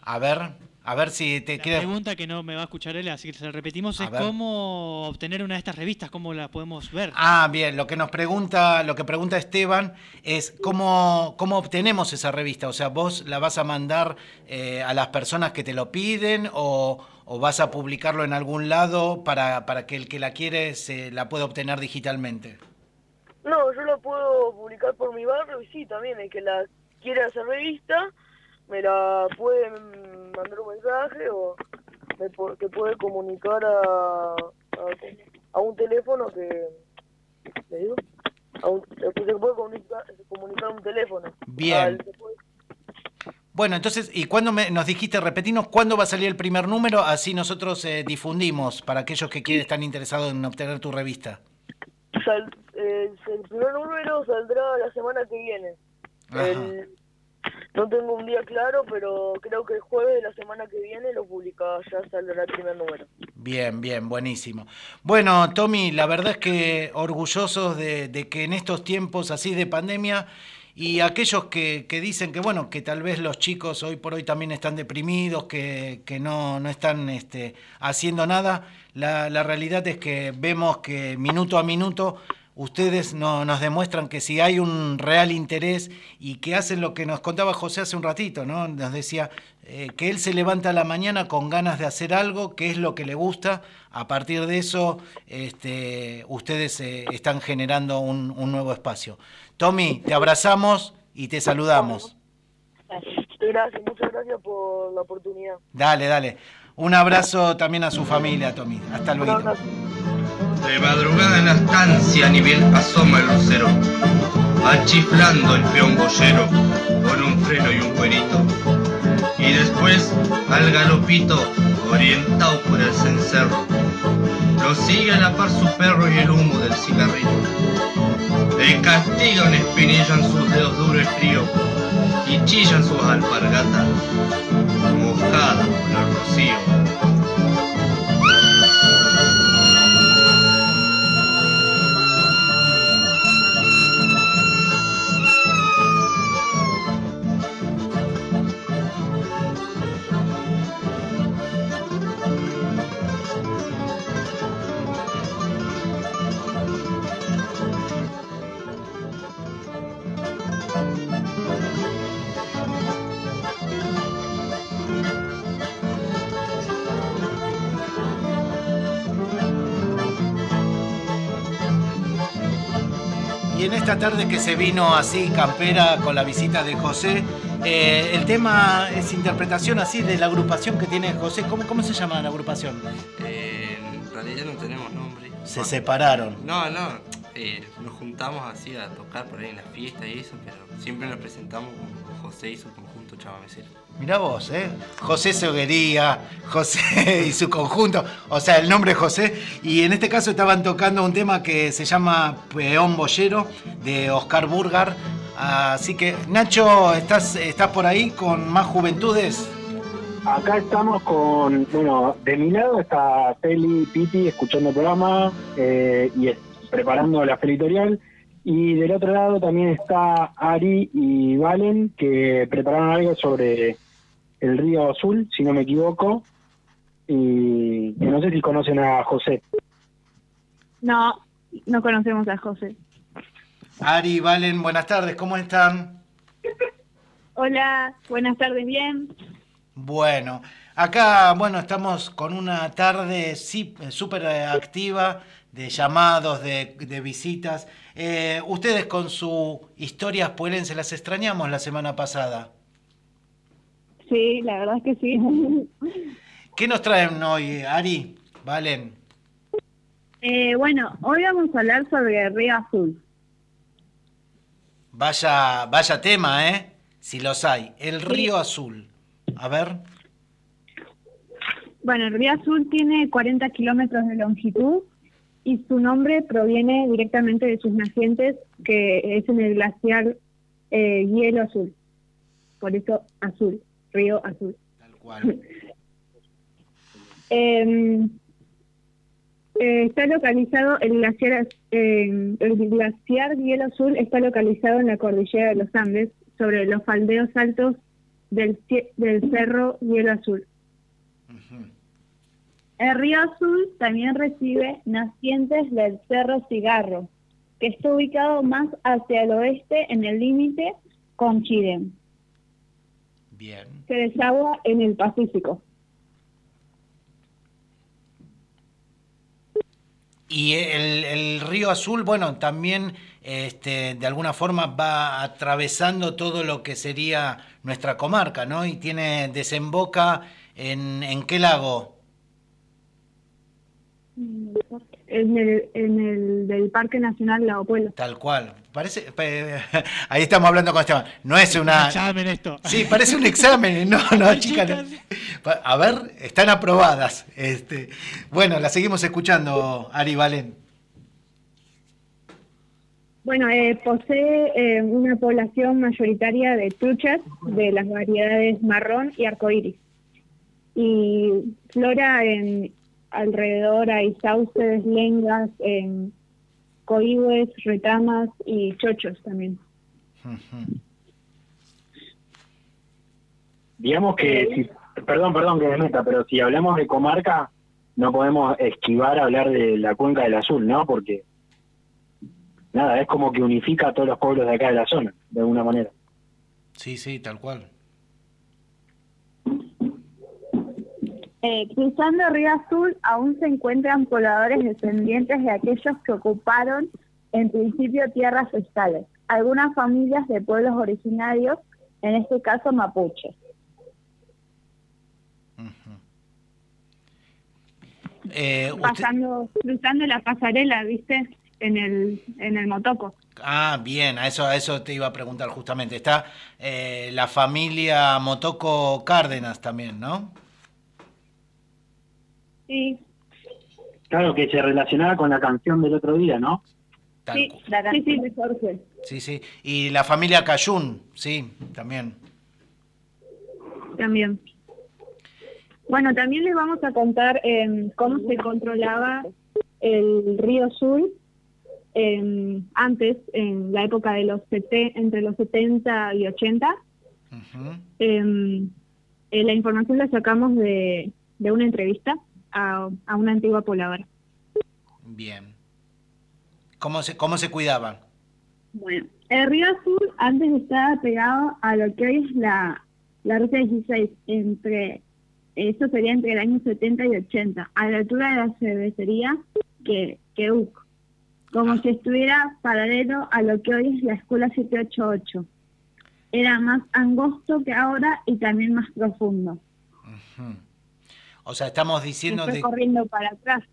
A ver, a ver si te La queda... pregunta que no me va a escuchar él, así que se la repetimos, es cómo obtener una de estas revistas, cómo la podemos ver. Ah, bien, lo que nos pregunta, lo que pregunta Esteban es cómo, cómo obtenemos esa revista. O sea, vos la vas a mandar eh, a las personas que te lo piden o, o vas a publicarlo en algún lado para, para que el que la quiere se la pueda obtener digitalmente. No, yo la puedo publicar por mi barrio y sí, también el que la quiera hacer revista me la puede mandar un mensaje o me que puede comunicar a, a, a un teléfono que ¿le digo? A un, se puede comunicar, comunicar un teléfono. Bien. Al- Bueno, entonces, ¿y cuándo me, nos dijiste, repetinos, cuándo va a salir el primer número? Así nosotros eh, difundimos para aquellos que quieren, están interesados en obtener tu revista. sal- eh, el primer número saldrá la semana que viene. El- no tengo un día claro, pero creo que el jueves de la semana que viene lo publica, ya saldrá el primer número. Bien, bien, buenísimo. Bueno, Tommy, la verdad es que orgullosos de, de que en estos tiempos así de pandemia y aquellos que, que dicen que, bueno, que tal vez los chicos hoy por hoy también están deprimidos, que, que no, no están este, haciendo nada, la, la realidad es que vemos que minuto a minuto ustedes no- nos demuestran que si hay un real interés y que hacen lo que nos contaba José hace un ratito, ¿no? Nos decía eh, que él se levanta a la mañana con ganas de hacer algo, que es lo que le gusta. A partir de eso, este, ustedes eh, están generando un, un nuevo espacio. Tommy, te abrazamos y te saludamos. Gracias, muchas gracias por la oportunidad. Dale, dale. Un abrazo también a su familia, Tommy. Hasta luego. De madrugada en la estancia ni bien asoma el lucero, achiflando el peón boyero con un freno y un cuerito. Y después al galopito, orientado por el cencerro, lo sigue a la par su perro y el humo del cigarrillo. De castigo espinillan sus dedos duros y fríos y chillan sus alpargatas, mojadas con el rocío. Esta tarde que se vino así, campera, con la visita de José, eh, el tema es interpretación así de la agrupación que tiene José. ¿Cómo, cómo se llama la agrupación? Eh, en realidad no tenemos nombre. Se separaron. No, no. eh, nos juntamos así a tocar por ahí en las fiestas y eso, pero siempre nos presentamos como José y su Chavamecero. Mirá vos, ¿eh? José Seguería, José y su conjunto, o sea, el nombre es José. Y en este caso estaban tocando un tema que se llama Peón Boyero, de Oscar Burgar. Así que, Nacho, ¿estás, estás por ahí con más juventudes? Acá estamos con, bueno, de mi lado está Feli Piti escuchando el programa eh, y es- preparando la editorial. Y del otro lado también está Ari y Valen, que prepararon algo sobre el río Azul, si no me equivoco. Y no sé si conocen a José. No, no conocemos a José. Ari, Valen, buenas tardes, ¿cómo están? Hola, buenas tardes, bien. Bueno, acá, bueno, estamos con una tarde sí, súper eh, activa de llamados, de, de visitas. Eh, ustedes con su historias puelense las extrañamos la semana pasada. Sí, la verdad es que sí. ¿Qué nos traen hoy, Ari? Valen. Eh, bueno, hoy vamos a hablar sobre Río Azul. Vaya, vaya tema, ¿eh? Si los hay. El río azul. A ver. Bueno, el Río Azul tiene 40 kilómetros de longitud y su nombre proviene directamente de sus nacientes, que es en el glaciar eh, Hielo Azul. Por eso azul, Río Azul. Tal cual. Em, Eh, está localizado el glaciar, eh, el glaciar Hielo Azul está localizado en la cordillera de los Andes, sobre los faldeos altos del, del cerro Hielo Azul. El río Azul también recibe nacientes del cerro Cigarro, que está ubicado más hacia el oeste en el límite con Chile. Bien. Se desagua en el Pacífico. Y el, río Azul, bueno, también este, de alguna forma va atravesando todo lo que sería nuestra comarca, ¿no? Y tiene, desemboca en, ¿en qué lago? En el, en el del Parque Nacional Lago Pueblo. Tal cual. Parece, ahí estamos hablando con Esteban. No es una. Un examen esto. Sí, parece un examen. No, no, chicas. A ver, están aprobadas. Este, bueno, la seguimos escuchando, Ari Valen. Bueno, eh, posee eh, una población mayoritaria de truchas de las variedades marrón y arcoíris. Y flora en alrededor hay sauces, lengas, en coihues, retamas y chochos también. Digamos que, si, perdón, perdón que me meta, pero si hablamos de comarca, no podemos esquivar hablar de la cuenca del azul, ¿no? Porque, nada, es como que unifica a todos los pueblos de acá de la zona, de alguna manera. Sí, sí, tal cual. Eh, cruzando Río Azul aún se encuentran pobladores descendientes de aquellos que ocuparon en principio tierras estales, algunas familias de pueblos originarios, en este caso mapuches. Eh, Pasando, cruzando la pasarela, ¿viste? En el, en el motoco. Ah, bien, a eso, a eso te iba a preguntar justamente. Está eh, la familia Motoco Cárdenas también, ¿no? Sí. Claro, que se relacionaba con la canción del otro día, ¿no? sí, la sí, sí, de Jorge. Sí, sí. Y la familia Cayún, sí, también. También. Bueno, también les vamos a contar eh, cómo se controlaba el río Sul eh, antes, en la época de los entre los 70 y 80. Em, eh, la información la sacamos de, de una entrevista a, una antigua pobladora. Bien. ¿Cómo se, cómo se cuidaba? Bueno, el río Azul antes estaba pegado a lo que hoy es la, la ruta 16, entre, eso sería entre el año 70 y 80, a la altura de la cervecería que, que UC, como ah. si estuviera paralelo a lo que hoy es la escuela 788. Era más angosto que ahora y también más profundo. O sea, estamos diciendo de... corriendo para atrás.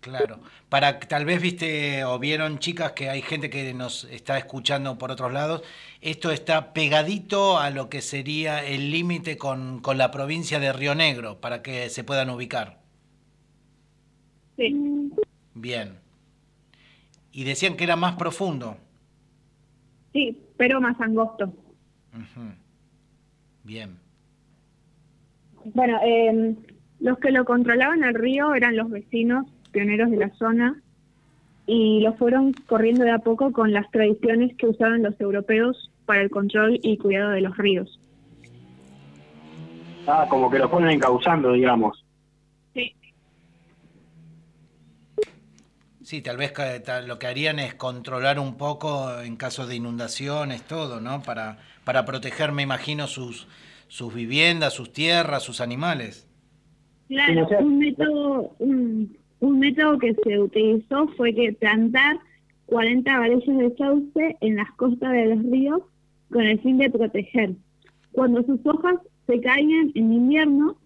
Claro, para tal vez viste o vieron chicas que hay gente que nos está escuchando por otros lados, esto está pegadito a lo que sería el límite con, con la provincia de Río Negro, para que se puedan ubicar. Sí. Bien. Y decían que era más profundo. Sí, pero más angosto. Bien. Bueno, eh, los que lo controlaban el río eran los vecinos pioneros de la zona y lo fueron corriendo de a poco con las tradiciones que usaban los europeos para el control y cuidado de los ríos. Ah, como que lo fueron encauzando, digamos. Sí. Sí, tal vez lo que harían es controlar un poco en caso de inundaciones, todo, ¿no? Para, para proteger, me imagino, sus, sus viviendas, sus tierras, sus animales. Claro, un método, un, método que se utilizó fue que plantar 40 varillas de sauce en las costas de los ríos con el fin de proteger. Cuando sus hojas se caían en invierno,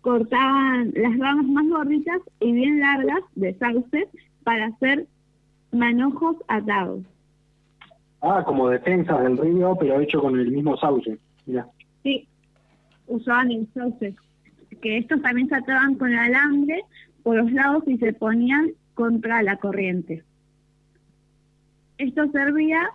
cortaban las ramas más gorditas y bien largas de sauce para hacer manojos atados. Ah, como defensas del río, pero hecho con el mismo sauce. Mira. Sí, usaban el sauce que estos también se ataban con alambre por los lados y se ponían contra la corriente. Esto servía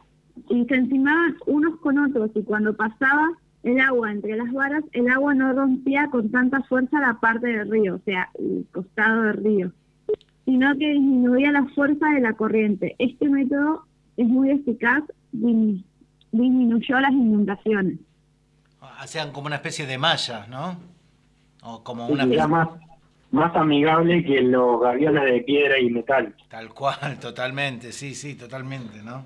y se encimaban unos con otros y cuando pasaba el agua entre las varas, el agua no rompía con tanta fuerza la parte del río, o sea, el costado del río. sino que disminuía la fuerza de la corriente. Este método es muy eficaz, disminuyó las inundaciones. Hacían como una especie de malla, ¿no? O como una... Era más, más amigable que los gaviones de piedra y metal. Tal cual, totalmente, sí, sí, totalmente, ¿no?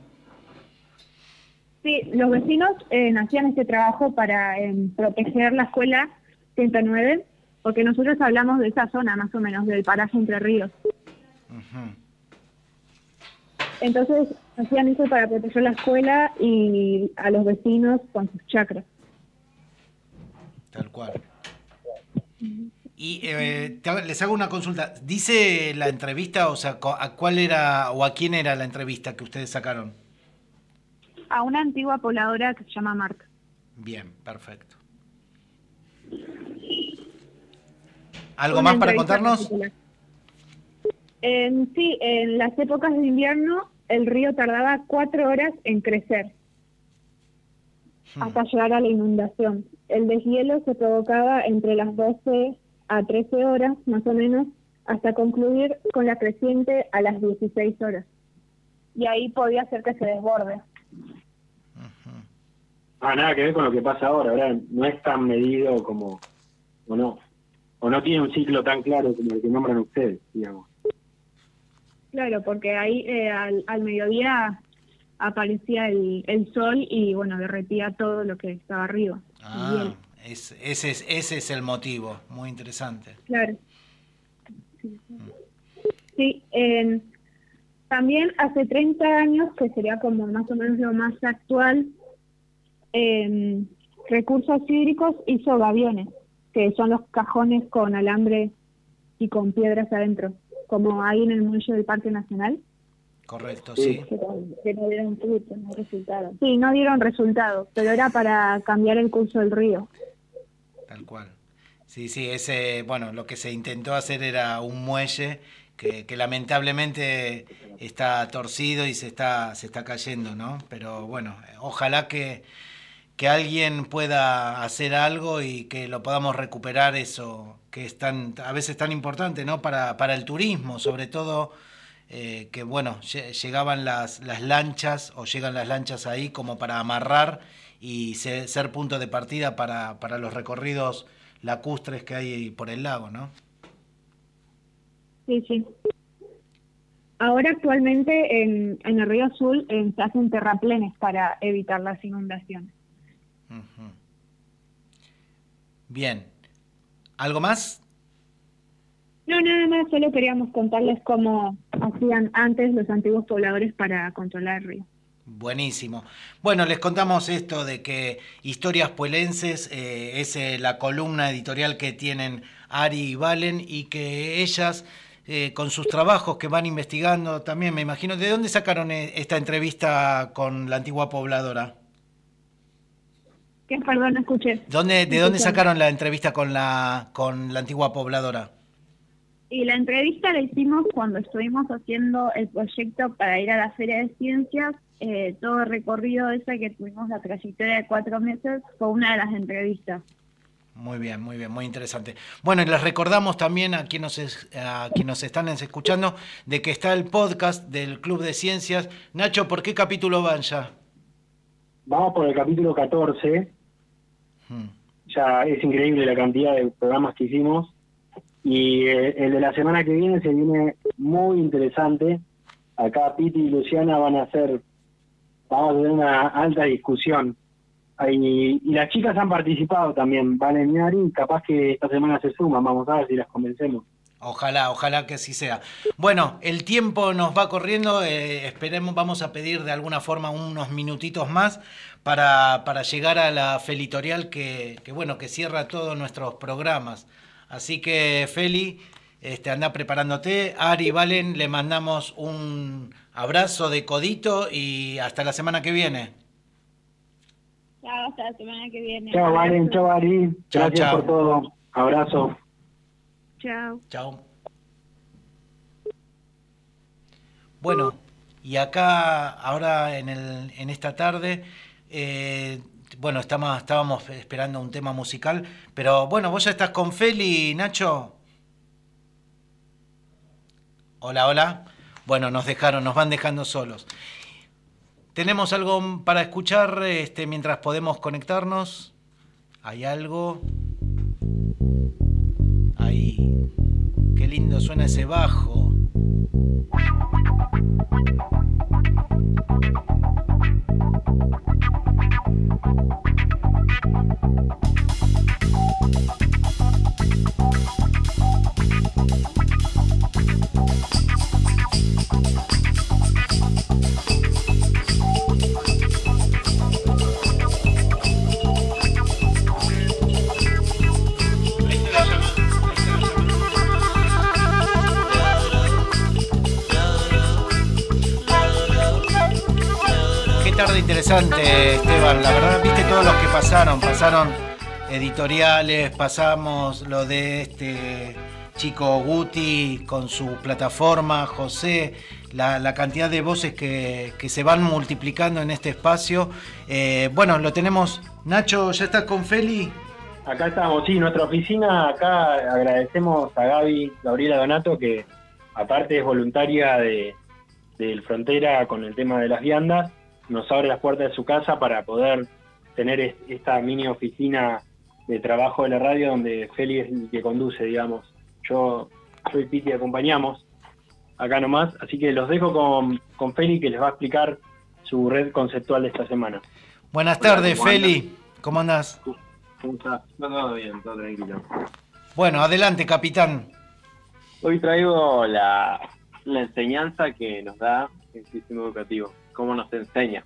Sí, los vecinos eh, hacían este trabajo para em, proteger la escuela 109, porque nosotros hablamos de esa zona más o menos, del paraje Entre Ríos. Entonces hacían eso para proteger la escuela y a los vecinos con sus chakras. Tal cual. Y eh, les hago una consulta. Dice la entrevista, o sea, ¿a cuál era o a quién era la entrevista que ustedes sacaron? A una antigua pobladora que se llama Marta. Bien, perfecto. ¿Algo más para contarnos? sí, en las épocas de invierno el río tardaba cuatro horas en crecer. Hasta llegar a la inundación. El deshielo se provocaba entre las 12 a 13 horas, más o menos, hasta concluir con la creciente a las 16 horas. Y ahí podía ser que se desborde. Ah, nada que ver con lo que pasa ahora, ¿verdad? No es tan medido como, o no, o no tiene un ciclo tan claro como el que nombran ustedes, digamos. Claro, porque ahí eh, al, mediodía aparecía el, el, sol y bueno, derretía todo lo que estaba arriba. Ah, ese, es, ese es el motivo, muy interesante. Claro. Sí, también hace 30 años, que sería como más o menos lo más actual, eh, Recursos Hídricos hizo gaviones, que son los cajones con alambre y con piedras adentro como hay en el muelle del Parque Nacional. Correcto, sí. Que, no dieron frutos, no resultados. Sí, no dieron resultados, pero era para cambiar el curso del río. Tal cual. Sí, sí, ese, bueno, lo que se intentó hacer era un muelle que, que, lamentablemente está torcido y se está, se está cayendo, ¿no? Pero bueno, ojalá que, que alguien pueda hacer algo y que lo podamos recuperar eso que es tan, a veces tan importante ¿no? para, para el turismo, sobre todo eh, que bueno, llegaban las, las lanchas o llegan las lanchas ahí como para amarrar y ser, punto de partida para, para los recorridos lacustres que hay por el lago, ¿no? Sí, sí. Ahora actualmente en, en el río Azul se hacen terraplenes para evitar las inundaciones. Bien. ¿Algo más? No, nada más, solo queríamos contarles cómo hacían antes los antiguos pobladores para controlar el río. Buenísimo. Bueno, les contamos esto de que Historias Puelenses eh, es eh, la columna editorial que tienen Ari y Valen y que ellas, eh, con sus trabajos que van investigando también, me imagino, ¿de dónde sacaron esta entrevista con la antigua pobladora? ¿Qué? Perdón, no escuché. ¿Dónde, ¿De dónde sacaron la entrevista con la, con la antigua pobladora? Y la entrevista la hicimos cuando estuvimos haciendo el proyecto para ir a la Feria de Ciencias. Eh, todo el recorrido ese que tuvimos la trayectoria de cuatro meses fue una de las entrevistas. Muy bien, muy bien, muy interesante. Bueno, y les recordamos también a quienes, a quienes nos están escuchando de que está el podcast del Club de Ciencias. Nacho, ¿por qué capítulo van ya? Vamos por el capítulo 14 Hmm. Ya es increíble la cantidad de programas que hicimos. Y eh, el de la semana que viene se viene muy interesante. Acá Piti y Luciana van a hacer, vamos a tener una alta discusión. Y, y las chicas han participado también, Valen y capaz que esta semana se suman, vamos a ver si las convencemos. Ojalá, ojalá que así sea. Bueno, el tiempo nos va corriendo, eh, esperemos, vamos a pedir de alguna forma unos minutitos más para, para llegar a la felitorial que, que, bueno, que cierra todos nuestros programas. Así que, Feli, este, anda preparándote. Ari, Valen, le mandamos un abrazo de codito y hasta la semana que viene. Chao, hasta la semana que viene. Chao, Valen, chao, Ari. Gracias por todo. Abrazo. Chao. Chao. Bueno, y acá, ahora en, el, en esta tarde, eh, bueno, estamos, estábamos esperando un tema musical, pero bueno, vos ya estás con Feli, Nacho. Hola, hola. Bueno, nos dejaron, nos van dejando solos. ¿Tenemos algo para escuchar este, mientras podemos conectarnos? ¿Hay algo? Ahí. Qué lindo suena ese bajo. Thank you. Interesante, Esteban. La verdad, viste todos los que pasaron. Pasaron editoriales, pasamos lo de este chico Guti con su plataforma, José, la, cantidad de voces que, se van multiplicando en este espacio. Eh, bueno, lo tenemos. Nacho, ¿ya estás con Feli? Acá estamos, sí, nuestra oficina, acá agradecemos a Gaby, Gabriela Donato, que aparte es voluntaria de, del Frontera con el tema de las viandas, nos abre las puertas de su casa para poder tener esta mini oficina de trabajo de la radio donde Feli es el que conduce, digamos. Yo, Piti y acompañamos acá nomás, así que los dejo con, con Feli que les va a explicar su red conceptual de esta semana. Buenas tardes, Feli. ¿Cómo andás? ¿Cómo estás? todo bien, todo tranquilo. Bueno, adelante, capitán. Hoy traigo la, la enseñanza que nos da el sistema educativo cómo nos enseña.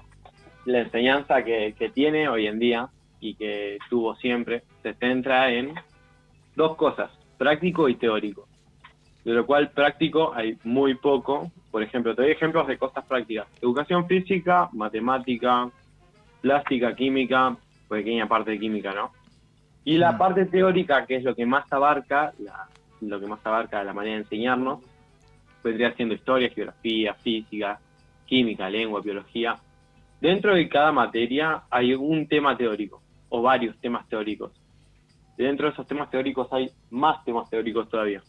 La enseñanza que, tiene hoy en día y que tuvo siempre se centra en dos cosas, práctico y teórico. De lo cual práctico hay muy poco. Por ejemplo, te doy ejemplos de cosas prácticas. Educación física, matemática, plástica, química, pequeña parte de química, ¿no? Y la mm. parte teórica, que es lo que más abarca, lo que más abarca la manera de enseñarnos, vendría siendo historia, geografía, física, química, lengua, biología, dentro de cada materia hay un tema teórico o varios temas teóricos. Dentro de esos temas teóricos hay más temas teóricos todavía.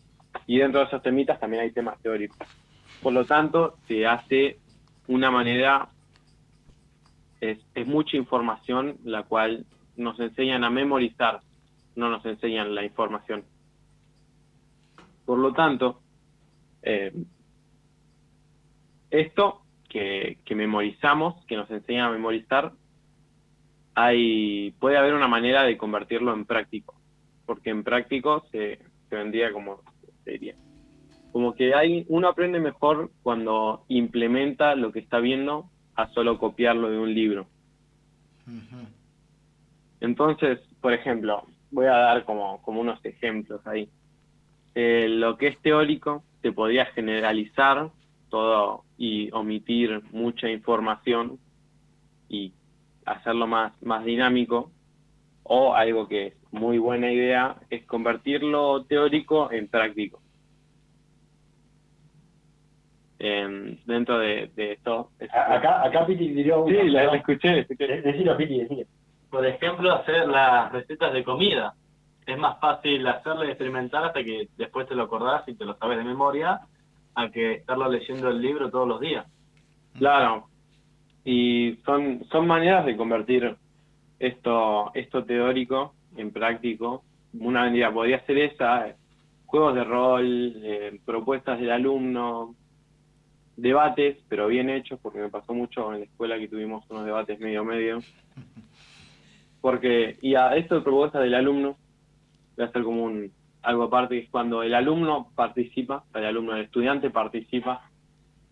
Y dentro de esos temitas también hay temas teóricos. Por lo tanto, se hace una manera, es, mucha información la cual nos enseñan a memorizar, no nos enseñan la información. Por lo tanto, eh, esto que, memorizamos, que nos enseñan a memorizar, hay, puede haber una manera de convertirlo en práctico, porque en práctico se, vendría como sería. Como que hay, uno aprende mejor cuando implementa lo que está viendo a solo copiarlo de un libro. Entonces, por ejemplo, voy a dar como, como unos ejemplos ahí. Eh, lo que es teórico se podría generalizar todo y omitir mucha información y hacerlo más, más dinámico. O algo que es muy buena idea es convertirlo teórico en práctico. dentro de, esto. Acá, acá Piti diría Sí, la, escuché. Decilo, Piti, decilo. Por ejemplo, hacer las recetas de comida. Es más fácil hacerlo y experimentar hasta que después te lo acordás y te lo sabes de memoria a que estarlo leyendo el libro todos los días. Claro. Y son, son maneras de convertir esto, esto teórico en práctico. Una manera podría ser esa, juegos de rol, eh, propuestas del alumno, debates, pero bien hechos, porque me pasó mucho en la escuela que tuvimos unos debates medio medio. Porque, y a esto de propuestas del alumno, voy a hacer como un, algo aparte, es cuando el alumno participa, el alumno, el estudiante participa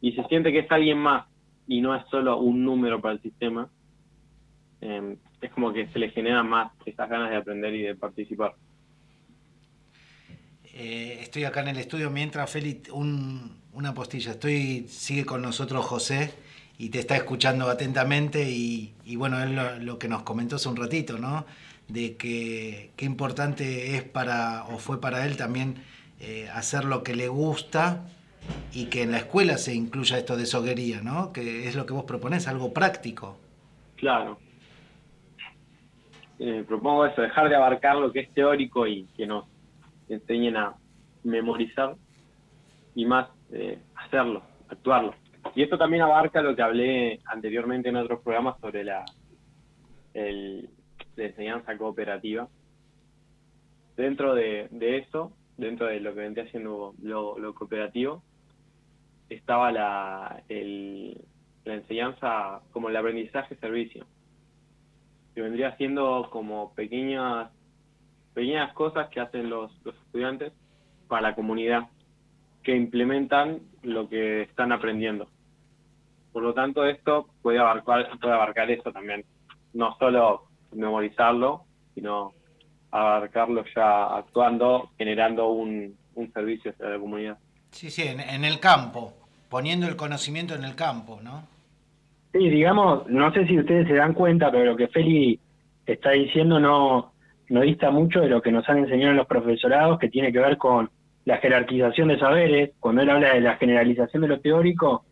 y se siente que es alguien más y no es solo un número para el sistema, em, es como que se le genera más esas ganas de aprender y de participar. Eh, estoy acá en el estudio mientras Félix, una postilla, estoy, sigue con nosotros José y te está escuchando atentamente y, bueno, es lo, que nos comentó hace un ratito, ¿no? De que qué importante es para, o fue para él también, eh, hacer lo que le gusta y que en la escuela se incluya esto de soguería, ¿no? Que es lo que vos proponés, algo práctico. Claro. Eh, propongo eso, dejar de abarcar lo que es teórico y que nos enseñen a memorizar y más eh, hacerlo, actuarlo. Y esto también abarca lo que hablé anteriormente en otros programas sobre la, el, la enseñanza cooperativa. Dentro de, de eso, dentro de lo que vendría haciendo lo, lo cooperativo, estaba la, el, la enseñanza como el aprendizaje-servicio, que vendría siendo como pequeñas, pequeñas cosas que hacen los, los estudiantes para la comunidad, que implementan lo que están aprendiendo. Por lo tanto, esto puede abarcar, puede abarcar eso también. No solo memorizarlo, sino abarcarlo ya actuando, generando un, un servicio hacia la comunidad. Sí, sí, en, en, el campo, poniendo el conocimiento en el campo, ¿no? Sí, digamos, no sé si ustedes se dan cuenta, pero lo que Feli está diciendo no, no dista mucho de lo que nos han enseñado en los profesorados, que tiene que ver con la jerarquización de saberes. Cuando él habla de la generalización de lo teórico,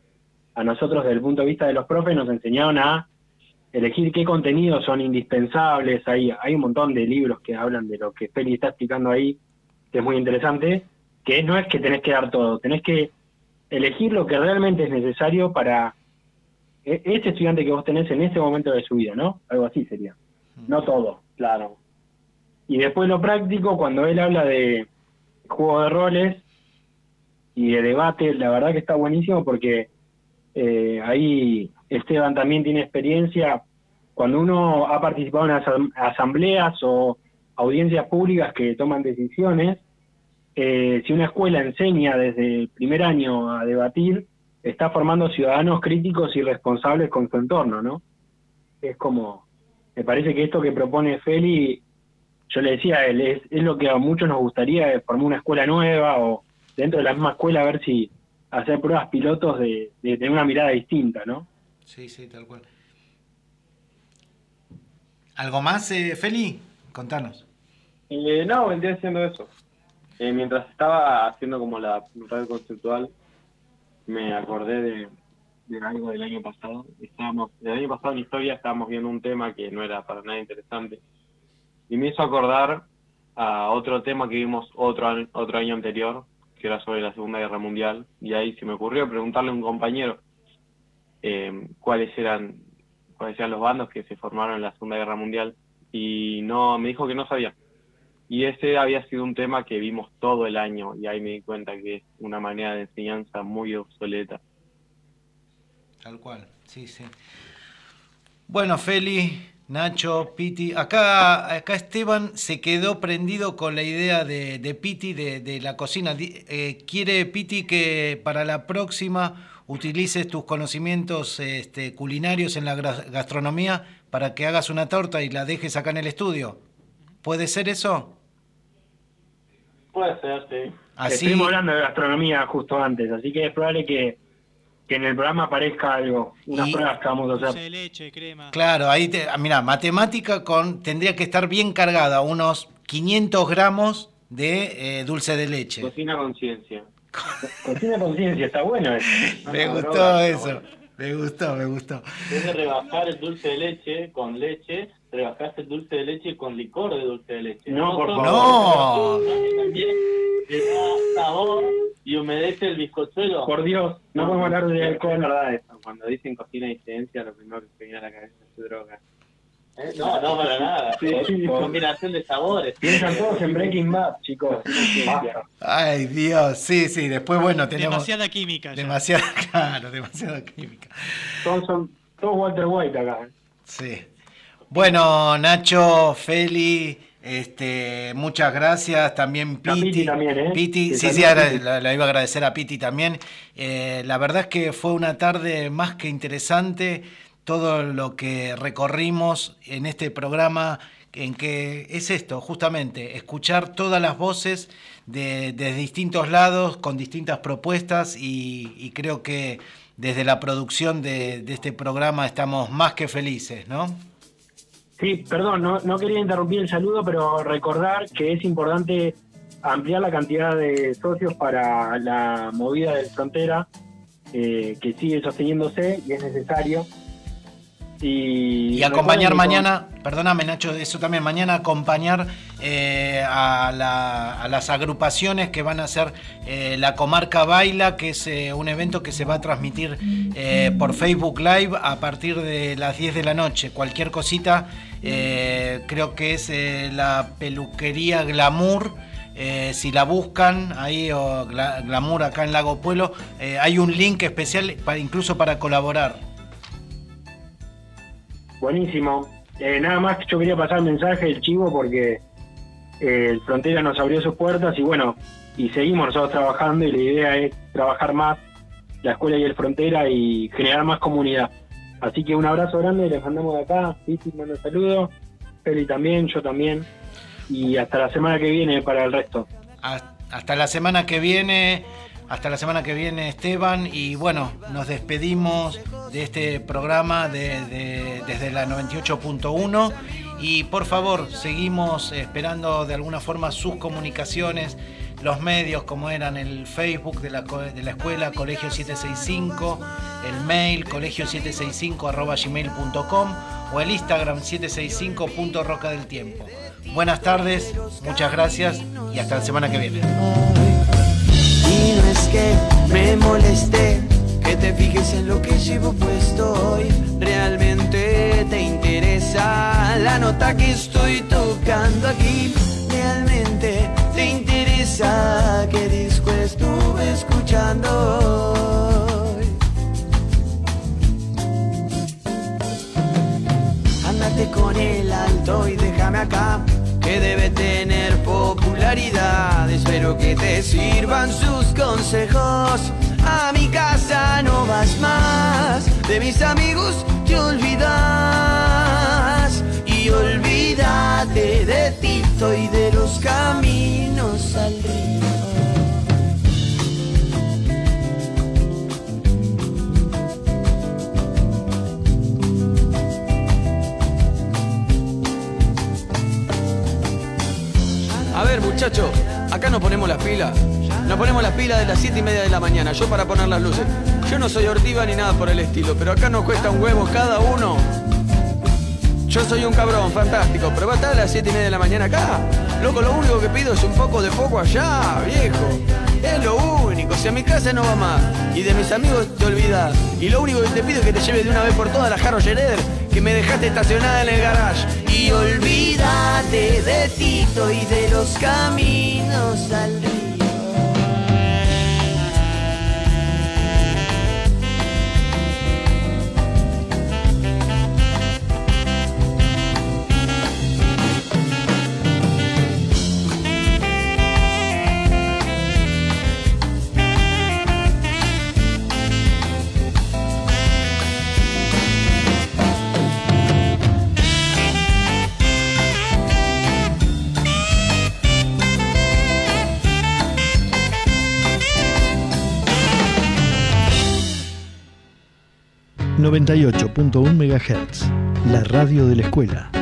a nosotros desde el punto de vista de los profes nos enseñaron a elegir qué contenidos son indispensables. Hay, hay un montón de libros que hablan de lo que Feli está explicando ahí, que es muy interesante, que no es que tenés que dar todo, tenés que elegir lo que realmente es necesario para ese estudiante que vos tenés en ese momento de su vida, ¿no? Algo así sería. No todo. Claro. Y después lo práctico, cuando él habla de juego de roles y de debate, la verdad que está buenísimo porque eh, ahí Esteban también tiene experiencia. Cuando uno ha participado en asambleas o audiencias públicas que toman decisiones, eh, si una escuela enseña desde el primer año a debatir, está formando ciudadanos críticos y responsables con su entorno, ¿no? Es como, me parece que esto que propone Feli, yo le decía a él, es, es lo que a muchos nos gustaría, formar una escuela nueva o dentro de la misma escuela a ver si hacer pruebas pilotos de, de tener una mirada distinta, ¿no? Sí, sí, tal cual. ¿Algo más, eh, Feli? Contanos. Eh, no, vendría haciendo eso. Eh, mientras estaba haciendo como la radio conceptual, me acordé de, algo del año pasado. Estábamos, el año pasado en historia estábamos viendo un tema que no era para nada interesante. Y me hizo acordar a otro tema que vimos otro, otro año anterior, que era sobre la Segunda Guerra Mundial. Y ahí se me ocurrió preguntarle a un compañero eh, cuáles eran cuáles eran los bandos que se formaron en la Segunda Guerra Mundial. Y no me dijo que no sabía. Y ese había sido un tema que vimos todo el año y ahí me di cuenta que es una manera de enseñanza muy obsoleta. Tal cual, sí, sí. Bueno, Feli, Nacho, Piti, acá, acá Esteban se quedó prendido con la idea de, de Piti de, de, la cocina. Eh, quiere Piti que para la próxima utilices tus conocimientos este, culinarios en la gastronomía para que hagas una torta y la dejes acá en el estudio. ¿Puede ser eso? Puede ser, sí. Así... Estuvimos hablando de gastronomía justo antes, así que es probable que, que en el programa aparezca algo, unas y... pruebas que vamos a hacer. Dulce de leche, crema. Claro, ahí, te, mira, matemática con tendría que estar bien cargada, unos 500 gramos de eh, dulce de leche. Cocina conciencia. Cocina conciencia, está bueno eso. Me no, gustó droga, eso. Bueno. Me gustó, me gustó. Debe rebajar el dulce de leche con leche, rebajaste el dulce de leche con licor de dulce de leche. No, por favor. No. Le da sabor y humedece el bizcochuelo. Por Dios, no, podemos hablar de alcohol. Es verdad eso. Cuando dicen cocina y ciencia, lo primero que se viene a la cabeza es droga. ¿Eh? No, no, para nada. Sí, sí, combinación de sabores. Piensan todos en Breaking Bad, chicos. Ay, Dios, sí, sí. Después, bueno, tenemos. Demasiada química. Ya. Demasiada, claro, demasiada química. Todos son todos Walter White acá. ¿eh? Sí. Bueno, Nacho, Feli, este, muchas gracias. También Piti. Piti, también, ¿eh? Piti sí, sí, ahora la, la, iba a agradecer a Piti también. Eh, la verdad es que fue una tarde más que interesante todo lo que recorrimos en este programa, en que es esto, justamente, escuchar todas las voces de, de distintos lados, con distintas propuestas, y, creo que desde la producción de, de, este programa estamos más que felices, ¿no? Sí, perdón, no, no quería interrumpir el saludo, pero recordar que es importante ampliar la cantidad de socios para la movida del frontera, eh, que sigue sosteniéndose y es necesario Y, acompañar mañana, perdóname Nacho, eso también, mañana acompañar eh, a, las agrupaciones que van a hacer eh, la Comarca Baila, que es eh, un evento que se va a transmitir por Facebook Live a partir de las 10 de la noche. Cualquier cosita, creo que es la peluquería Glamour. si la buscan ahí o Glamour acá en Lago Pueblo, hay un link especial para, incluso para colaborar. Buenísimo. Eh, nada más yo quería pasar el mensaje del chivo porque eh, el Frontera nos abrió sus puertas y bueno, y seguimos nosotros trabajando y la idea es trabajar más la escuela y el Frontera y generar más comunidad. Así que un abrazo grande, les mandamos de acá, Piti manda un saludo, Feli también, yo también, y hasta la semana que viene para el resto. Hasta la semana que viene. Hasta la semana que viene, Esteban. Y bueno, nos despedimos de este programa desde la 98.1. Y por favor, seguimos esperando de alguna forma sus comunicaciones, los medios como eran el Facebook de la, de la escuela Colegio 765, el mail colegio765 o el Instagram 765.roca del tiempo. Buenas tardes, muchas gracias y hasta la semana que viene y no es que me moleste que te fijes en lo que llevo puesto hoy. Realmente te interesa la nota que estoy tocando aquí. Realmente te interesa qué disco estuve escuchando hoy. Ándate con el alto y déjame acá debe tener popularidad. Espero que te sirvan sus consejos. A mi casa no vas más, de mis amigos te olvidas. Y olvídate de Tito y de los caminos al río. Muchachos, acá nos ponemos las pilas. Nos ponemos las pilas de las 7 y media de la mañana, yo para poner las luces. Yo no soy ortiva ni nada por el estilo, pero acá nos cuesta un huevo cada uno. Yo soy un cabrón, fantástico, pero va a estar a las 7 y media de la mañana acá. Loco, lo único que pido es un poco de poco allá, viejo. Es lo único, si a mi casa no va más y de mis amigos te olvidas. Y lo único que te pido es que te lleves de una vez por todas la Harrow que me dejaste estacionada en el garage. Y olvídate de Tito y de los caminos al 98.1 MHz, la radio de la escuela.